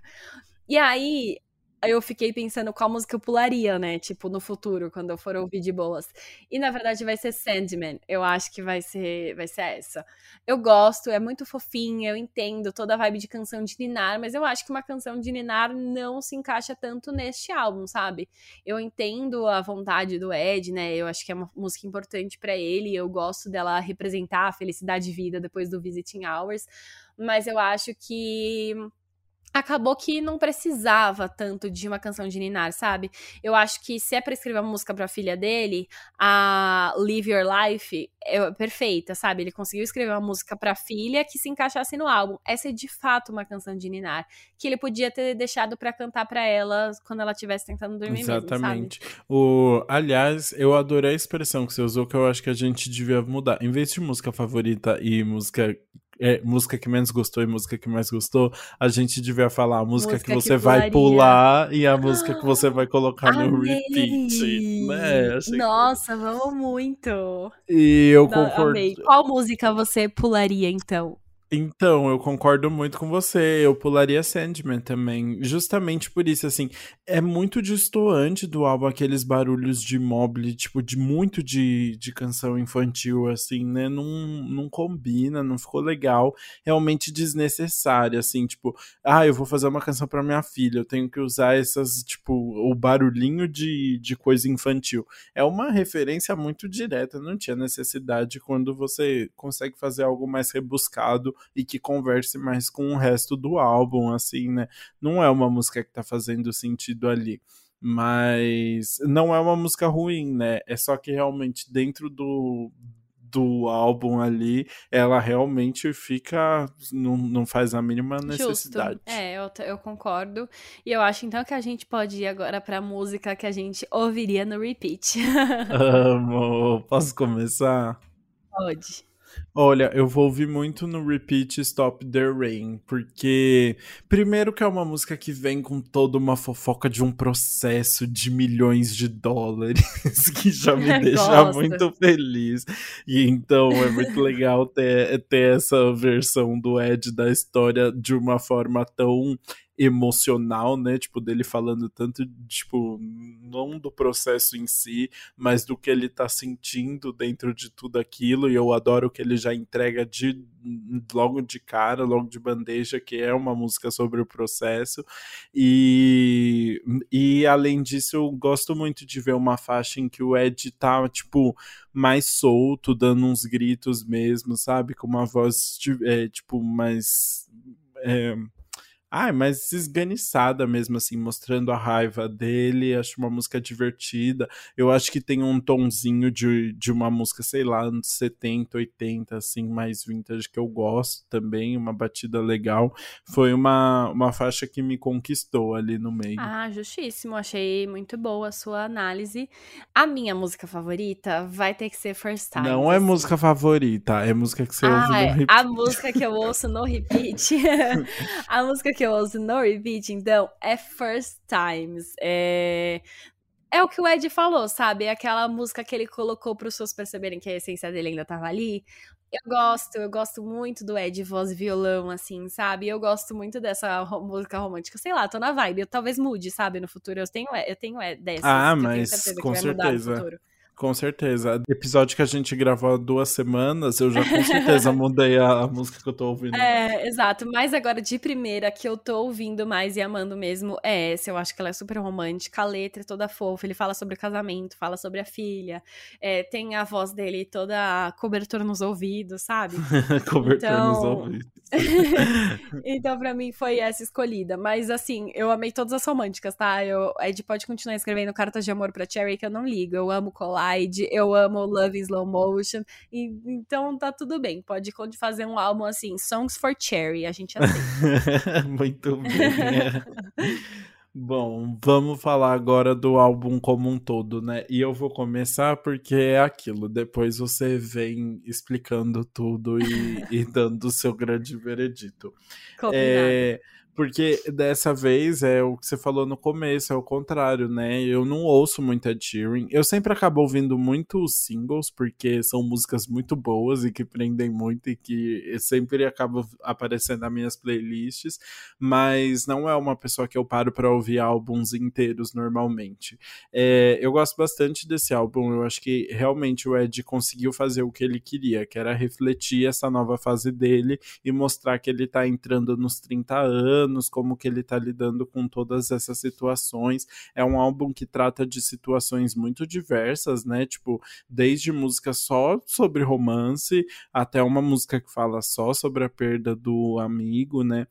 S1: E aí, eu fiquei pensando qual música eu pularia, né? Tipo, no futuro, quando eu for ouvir de boas. E na verdade vai ser Sandman. Eu acho que vai ser, vai ser essa. Eu gosto, é muito fofinha, eu entendo toda a vibe de canção de Ninar, mas eu acho que uma canção de Ninar não se encaixa tanto neste álbum, sabe? Eu entendo a vontade do Ed, né? Eu acho que é uma música importante para ele, eu gosto dela representar a felicidade de vida depois do Visiting Hours, mas eu acho que acabou que não precisava tanto de uma canção de Ninar, sabe? Eu acho que se é pra escrever uma música pra filha dele, a Live Your Life é perfeita, sabe? Ele conseguiu escrever uma música pra filha que se encaixasse no álbum. Essa é de fato uma canção de Ninar, que ele podia ter deixado para cantar para ela quando ela estivesse tentando dormir
S2: Exatamente.
S1: Mesmo,
S2: o, aliás, eu adorei a expressão que você usou, que eu acho que a gente devia mudar. Em vez de música favorita e música é, música que menos gostou e música que mais gostou, a gente devia falar a música, música que você que vai pular e a música que você vai colocar Amei. no repeat, né?
S1: Achei Nossa, que... vamos muito!
S2: E eu concordo.
S1: Qual música você pularia então?
S2: Então, eu concordo muito com você. Eu pularia Sandman também. Justamente por isso, assim, é muito distoante do álbum aqueles barulhos de mobile, tipo, de muito de, de canção infantil, assim, né? Não, não combina, não ficou legal. Realmente desnecessário, assim, tipo, ah, eu vou fazer uma canção para minha filha, eu tenho que usar essas, tipo, o barulhinho de, de coisa infantil. É uma referência muito direta, não tinha necessidade quando você consegue fazer algo mais rebuscado e que converse mais com o resto do álbum, assim, né? Não é uma música que tá fazendo sentido ali. Mas não é uma música ruim, né? É só que realmente dentro do, do álbum ali, ela realmente fica. Não, não faz a mínima necessidade.
S1: Justo. É, eu, eu concordo. E eu acho então que a gente pode ir agora pra música que a gente ouviria no repeat.
S2: Amo. Posso começar?
S1: Pode.
S2: Olha, eu vou ouvir muito no repeat Stop the Rain, porque primeiro que é uma música que vem com toda uma fofoca de um processo de milhões de dólares, que já me deixa muito feliz. E então é muito legal ter, ter essa versão do Ed da história de uma forma tão emocional, né? Tipo, dele falando tanto, tipo, não do processo em si, mas do que ele tá sentindo dentro de tudo aquilo. E eu adoro que ele já entrega de logo de cara, logo de bandeja, que é uma música sobre o processo. E, e além disso, eu gosto muito de ver uma faixa em que o Ed tá, tipo, mais solto, dando uns gritos mesmo, sabe? Com uma voz, é, tipo, mais. É, ah, mas esganiçada mesmo, assim, mostrando a raiva dele. Acho uma música divertida. Eu acho que tem um tonzinho de, de uma música, sei lá, anos 70, 80, assim, mais vintage, que eu gosto também. Uma batida legal. Foi uma, uma faixa que me conquistou ali no meio.
S1: Ah, justíssimo. Achei muito boa a sua análise. A minha música favorita vai ter que ser First Time.
S2: Não é assim. música favorita, é música que você ah, ouve no é. repeat.
S1: A música que eu ouço no repeat. a música que ouço no repeat, então, é First Times. É... É o que o Ed falou, sabe? É aquela música que ele colocou para os seus perceberem que a essência dele ainda tava ali. Eu gosto, eu gosto muito do Ed voz e violão, assim, sabe? Eu gosto muito dessa música romântica. Sei lá, tô na vibe. Eu talvez mude, sabe? No futuro eu tenho, eu tenho dessas.
S2: Ah, mas com certeza. Com certeza. Episódio que a gente gravou há duas semanas, eu já com certeza mudei a, a, música que eu tô ouvindo.
S1: É, exato. Mas agora, de primeira, que eu tô ouvindo mais e amando mesmo, é essa. Eu acho que ela é super romântica, a letra é toda fofa. Ele fala sobre o casamento, fala sobre a filha. É, tem a voz dele toda cobertura nos ouvidos, sabe?
S2: cobertura então... nos ouvidos.
S1: então, pra mim, foi essa escolhida. Mas, assim, eu amei todas as românticas, tá? Eu, Ed pode continuar escrevendo cartas de amor pra Cherry, que eu não ligo. Eu amo colar eu amo Love in Slow Motion. E, então tá tudo bem. Pode fazer um álbum assim, Songs for Cherry, a gente aceita.
S2: Muito bem. É. Bom, vamos falar agora do álbum como um todo, né? E eu vou começar porque é aquilo. Depois você vem explicando tudo e, e dando o seu grande veredito.
S1: Combinado. É,
S2: Porque dessa vez é o que você falou no começo, é o contrário, né? Eu não ouço muito Ed Sheeran. Eu sempre acabo ouvindo muito singles, porque são músicas muito boas e que prendem muito e que sempre acabam aparecendo nas minhas playlists. Mas não é uma pessoa que eu paro para ouvir álbuns inteiros normalmente. É, eu gosto bastante desse álbum. Eu acho que realmente o Ed conseguiu fazer o que ele queria, que era refletir essa nova fase dele e mostrar que ele tá entrando nos 30 anos, como que ele tá lidando com todas essas situações. É um álbum que trata de situações muito diversas, né? Tipo, desde música só sobre romance até uma música que fala só sobre a perda do amigo, né?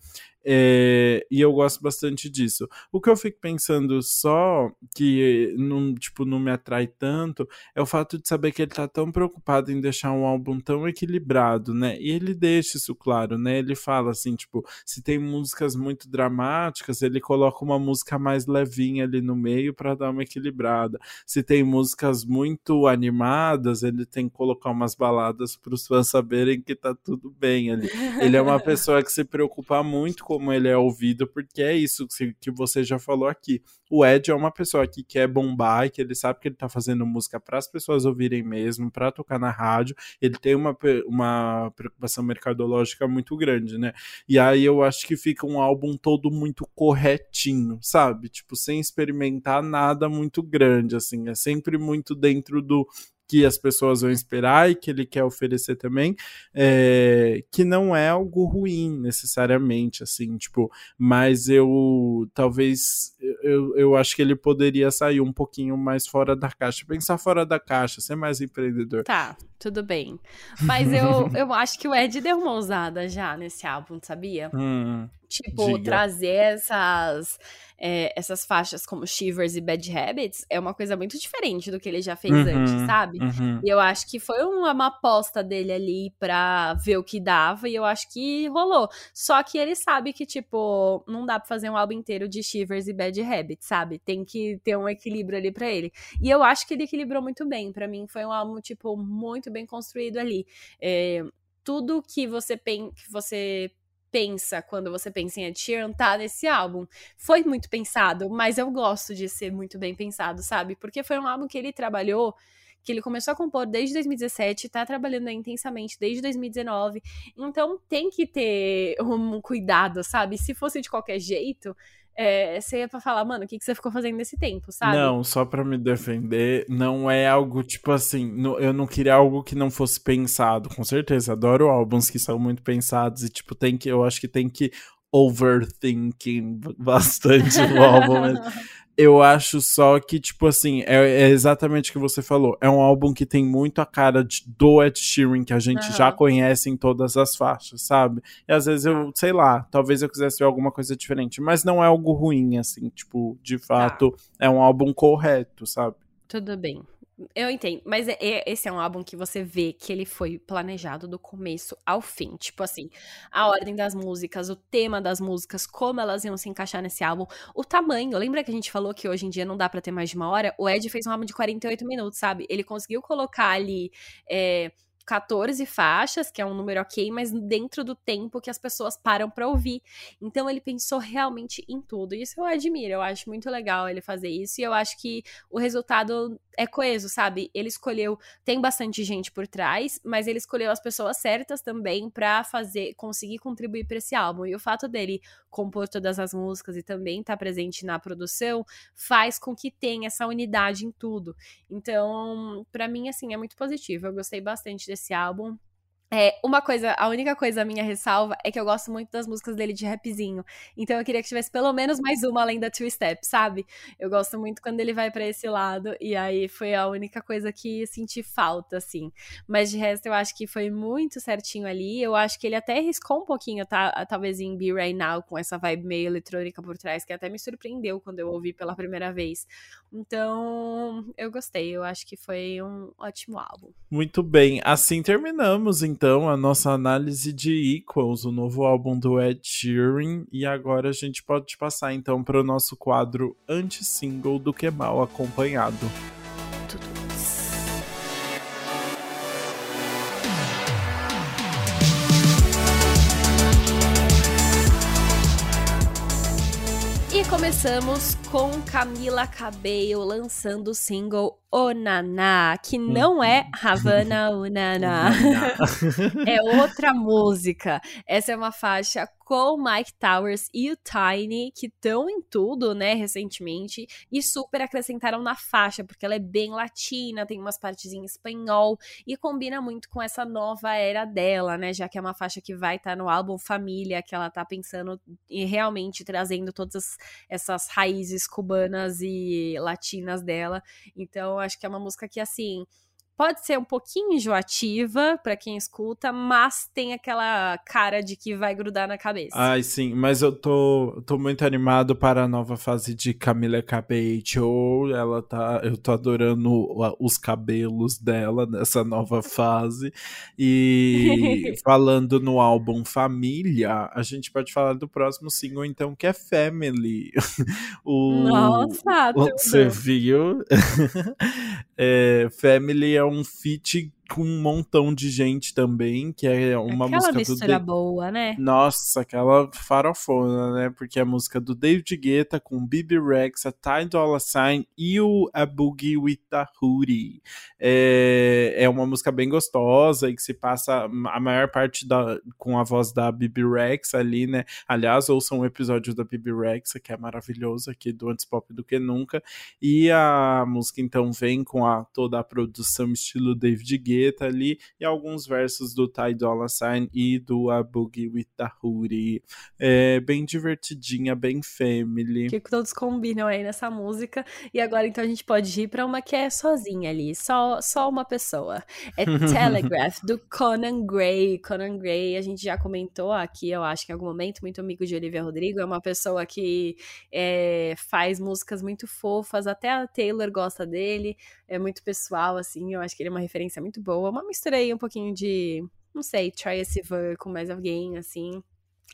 S2: É, e eu gosto bastante disso. O que eu fico pensando só que não, tipo, não me atrai tanto é o fato de saber que ele tá tão preocupado em deixar um álbum tão equilibrado, né? E ele deixa isso claro, né? Ele fala assim, tipo, se tem músicas muito dramáticas, ele coloca uma música mais levinha ali no meio para dar uma equilibrada. Se tem músicas muito animadas, ele tem que colocar umas baladas para os fãs saberem que tá tudo bem ali. Ele é uma pessoa que se preocupa muito com como ele é ouvido, porque é isso que você já falou aqui. O Ed é uma pessoa que quer bombar que ele sabe que ele tá fazendo música para as pessoas ouvirem mesmo, para tocar na rádio. Ele tem uma, uma preocupação mercadológica muito grande, né? E aí eu acho que fica um álbum todo muito corretinho, sabe? Tipo, sem experimentar nada muito grande, assim. É sempre muito dentro do que as pessoas vão esperar e que ele quer oferecer também, é, que não é algo ruim necessariamente, assim, tipo, mas eu talvez eu, eu acho que ele poderia sair um pouquinho mais fora da caixa, pensar fora da caixa, ser mais empreendedor.
S1: Tá, tudo bem. Mas eu, eu acho que o Ed deu uma ousada já nesse álbum, sabia?
S2: Hum,
S1: tipo,
S2: diga.
S1: trazer essas é, essas faixas como Shivers e Bad Habits é uma coisa muito diferente do que ele já fez
S2: Uhum,
S1: antes, sabe?
S2: uhum.
S1: E eu acho que foi uma, uma aposta dele ali pra ver o que dava, e eu acho que rolou. Só que ele sabe que, tipo, não dá pra fazer um álbum inteiro de Shivers e Bad Habits, sabe? Tem que ter um equilíbrio ali pra ele. E eu acho que ele equilibrou muito bem. Pra mim, foi um álbum, tipo, muito bem construído ali. É, tudo que você, pen que você pensa quando você pensa em Ed Sheeran tá nesse álbum. Foi muito pensado, mas eu gosto de ser muito bem pensado, sabe? Porque foi um álbum que ele trabalhou que ele começou a compor desde 2017, tá trabalhando intensamente desde 2019. Então tem que ter um cuidado, sabe? Se fosse de qualquer jeito, é, você ia pra falar, mano, o que, que você ficou fazendo nesse tempo, sabe?
S2: Não, só pra me defender, não é algo tipo assim, no- eu não queria algo que não fosse pensado, com certeza, adoro álbuns que são muito pensados e tipo, tem que, eu acho que tem que overthinking bastante o álbum, mas eu acho só que, tipo assim, é, é exatamente o que você falou, é um álbum que tem muito a cara de, do Ed Sheeran, que a gente já
S1: Aham.
S2: conhece em todas as faixas, sabe? E às vezes eu, sei lá, talvez eu quisesse ver alguma coisa diferente, mas não é algo ruim, assim, tipo, de fato, é um álbum correto, sabe?
S1: Tudo bem. Eu entendo, mas é- é- esse é um álbum que você vê que ele foi planejado do começo ao fim. Tipo assim, a ordem das músicas, o tema das músicas, como elas iam se encaixar nesse álbum, o tamanho. Lembra que a gente falou que hoje em dia não dá pra ter mais de uma hora? O Ed fez um álbum de 48 minutos, sabe? Ele conseguiu colocar ali. é, 14 faixas, que é um número ok, mas dentro do tempo que as pessoas param pra ouvir. Então ele pensou realmente em tudo. Isso eu admiro, eu acho muito legal ele fazer isso. E eu acho que o resultado é coeso, sabe? Ele escolheu, tem bastante gente por trás, mas ele escolheu as pessoas certas também pra fazer, conseguir contribuir pra esse álbum. E o fato dele compor todas as músicas e também estar presente na produção faz com que tenha essa unidade em tudo. Então, pra mim assim, é muito positivo. Eu gostei bastante desse álbum. É, uma coisa, a única coisa minha ressalva é que eu gosto muito das músicas dele de rapzinho. Então eu queria que tivesse pelo menos mais uma além da Two Step, sabe? Eu gosto muito quando ele vai pra esse lado e aí foi a única coisa que senti falta assim. Mas de resto eu acho que foi muito certinho ali. Eu acho que ele até riscou um pouquinho, tá, talvez em Be Right Now com essa vibe meio eletrônica por trás, que até me surpreendeu quando eu ouvi pela primeira vez. Então, eu gostei. Eu acho que foi um ótimo álbum.
S2: Muito bem, assim terminamos então a nossa análise de Equals, o novo álbum do Ed Sheeran, e agora a gente pode passar então para o nosso quadro anti-single do que mal acompanhado.
S1: Tudo. começamos com Camila Cabello lançando o single Onaná, que não é uhum. Havana Onaná. é outra música. Essa é uma faixa com Mike Towers e o Tiny, que estão em tudo, né, recentemente, e super acrescentaram na faixa, porque ela é bem latina, tem umas partes em espanhol, e combina muito com essa nova era dela, né, já que é uma faixa que vai estar tá no álbum Família, que ela tá pensando e realmente trazendo todas essas raízes cubanas e latinas dela. Então, acho que é uma música que, assim, pode ser um pouquinho enjoativa para quem escuta, mas tem aquela cara de que vai grudar na cabeça.
S2: Ai, sim, mas eu tô, tô muito animado para a nova fase de Camila Cabello. Ela tá, eu tô adorando os cabelos dela nessa nova fase. E falando no álbum Família, a gente pode falar do próximo single então, que é Family.
S1: o, Nossa,
S2: Você viu? é, Family é um feat com um montão de gente também, que é uma
S1: aquela
S2: música
S1: do boa, né?
S2: Nossa, aquela farofona, né? Porque é a música do David Guetta com Bibi Rex, a Ty Dolla Sign e o A Boogie with the Hoodie. É, é uma música bem gostosa e que se passa a maior parte da, com a voz da Bibi Rex ali, né? Aliás, ouçam um episódio da Bibi Rex, que é maravilhoso aqui do Antes Pop do que Nunca. E a música então vem com a, toda a produção estilo David Guetta Guetta ali e alguns versos do Ty Dolla Sign e do A Boogie with the Hoodie. É bem divertidinha, bem family.
S1: Que todos combinam aí nessa música. E agora então a gente pode ir para uma que é sozinha ali, só, só uma pessoa. É Telegraph, do Conan Gray. Conan Gray, a gente já comentou aqui, eu acho que em algum momento, muito amigo de Olivia Rodrigo, é uma pessoa que é, faz músicas muito fofas, até a Taylor gosta dele, é muito pessoal, assim, eu acho que ele é uma referência muito boa. Uma mistura aí um pouquinho de, não sei, Troye Sivan com mais alguém, assim.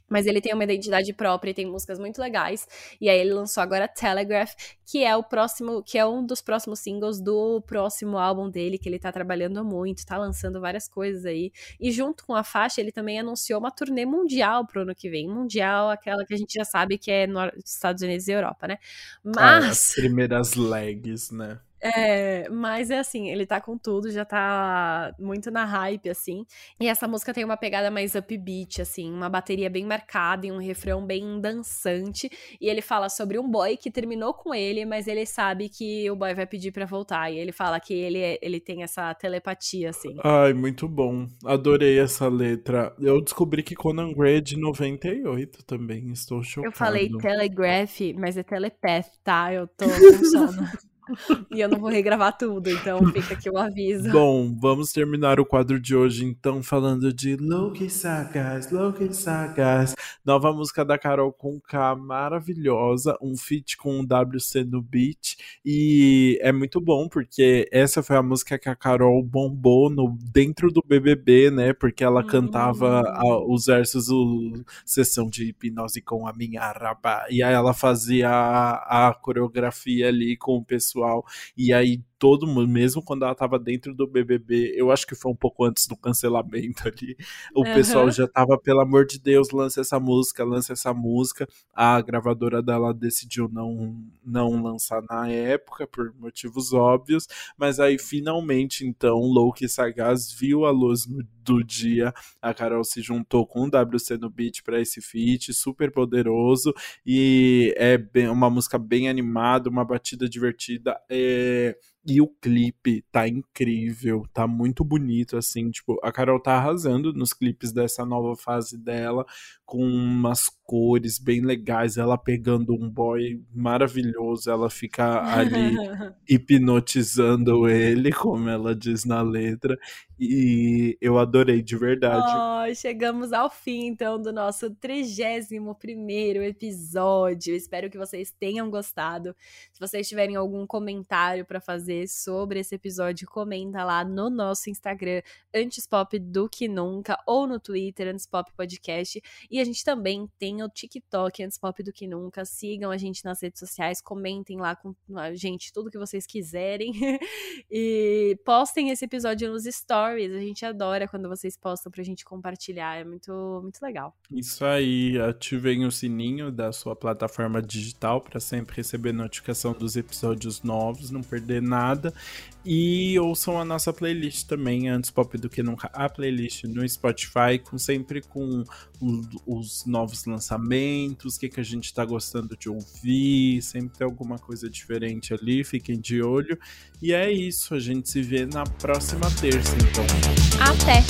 S1: Mas ele tem uma identidade própria e tem músicas muito legais. E aí ele lançou agora Telegraph, que é o próximo, que é um dos próximos singles do próximo álbum dele, que ele tá trabalhando muito, tá lançando várias coisas aí. E junto com a faixa, ele também anunciou uma turnê mundial pro ano que vem. Mundial, aquela que a gente já sabe que é nos Estados Unidos e Europa, né?
S2: Mas. Ah, as primeiras legs, né?
S1: É, mas é assim, ele tá com tudo, já tá muito na hype, assim. E essa música tem uma pegada mais upbeat, assim, uma bateria bem marcada e um refrão bem dançante. E ele fala sobre um boy que terminou com ele, mas ele sabe que o boy vai pedir para voltar. E ele fala que ele, é, ele tem essa telepatia, assim.
S2: Ai, muito bom. Adorei essa letra. Eu descobri que Conan Gray é de 98 também, estou chocado.
S1: Eu falei telegraph, mas é telepath, tá? Eu tô com sono. E eu não vou regravar tudo, então fica aqui o aviso.
S2: Bom, vamos terminar o quadro de hoje então falando de Loki Sagas, Loki Sagas, nova música da Carol com K, maravilhosa, um feat com o WC no beat e é muito bom porque essa foi a música que a Carol bombou no dentro do BBB, né? Porque ela cantava a, hum. os versos o sessão de hipnose com a minha raba e aí ela fazia a, a coreografia ali com o pessoal pessoal. E aí todo mundo, mesmo quando ela tava dentro do BBB, eu acho que foi um pouco antes do cancelamento ali, o uhum. pessoal já tava, pelo amor de Deus, lança essa música, lança essa música. A gravadora dela decidiu não, não lançar na época, por motivos óbvios, mas aí finalmente, então, Loki Sagaz viu a luz no, do dia, a Carol se juntou com o WC no beat para esse feat, super poderoso, e é bem, uma música bem animada, uma batida divertida, é e o clipe tá incrível, tá muito bonito, assim, tipo, a Carol tá arrasando nos clipes dessa nova fase dela, com umas cores bem legais, ela pegando um boy maravilhoso, ela fica ali hipnotizando ele, como ela diz na letra, e eu adorei de verdade.
S1: Oh, chegamos ao fim, então, do nosso 31 primeiro episódio. Espero que vocês tenham gostado. Se vocês tiverem algum comentário para fazer sobre esse episódio, comenta lá no nosso Instagram, Antes Pop do que Nunca, ou no Twitter, Antes Pop Podcast. E a gente também tem o TikTok, Antes Pop do que Nunca. Sigam a gente nas redes sociais, comentem lá com a gente tudo que vocês quiserem. e postem esse episódio nos stories stories. A gente adora quando vocês postam pra gente compartilhar. É muito, muito legal.
S2: Isso aí. Ativem o sininho da sua plataforma digital para sempre receber notificação dos episódios novos, não perder nada. E ouçam a nossa playlist também, antes pop do que nunca, a playlist no Spotify, com sempre com os novos lançamentos, o que, que a gente tá gostando de ouvir, sempre tem alguma coisa diferente ali, fiquem de olho. E é isso, a gente se vê na próxima terça, então.
S1: Até!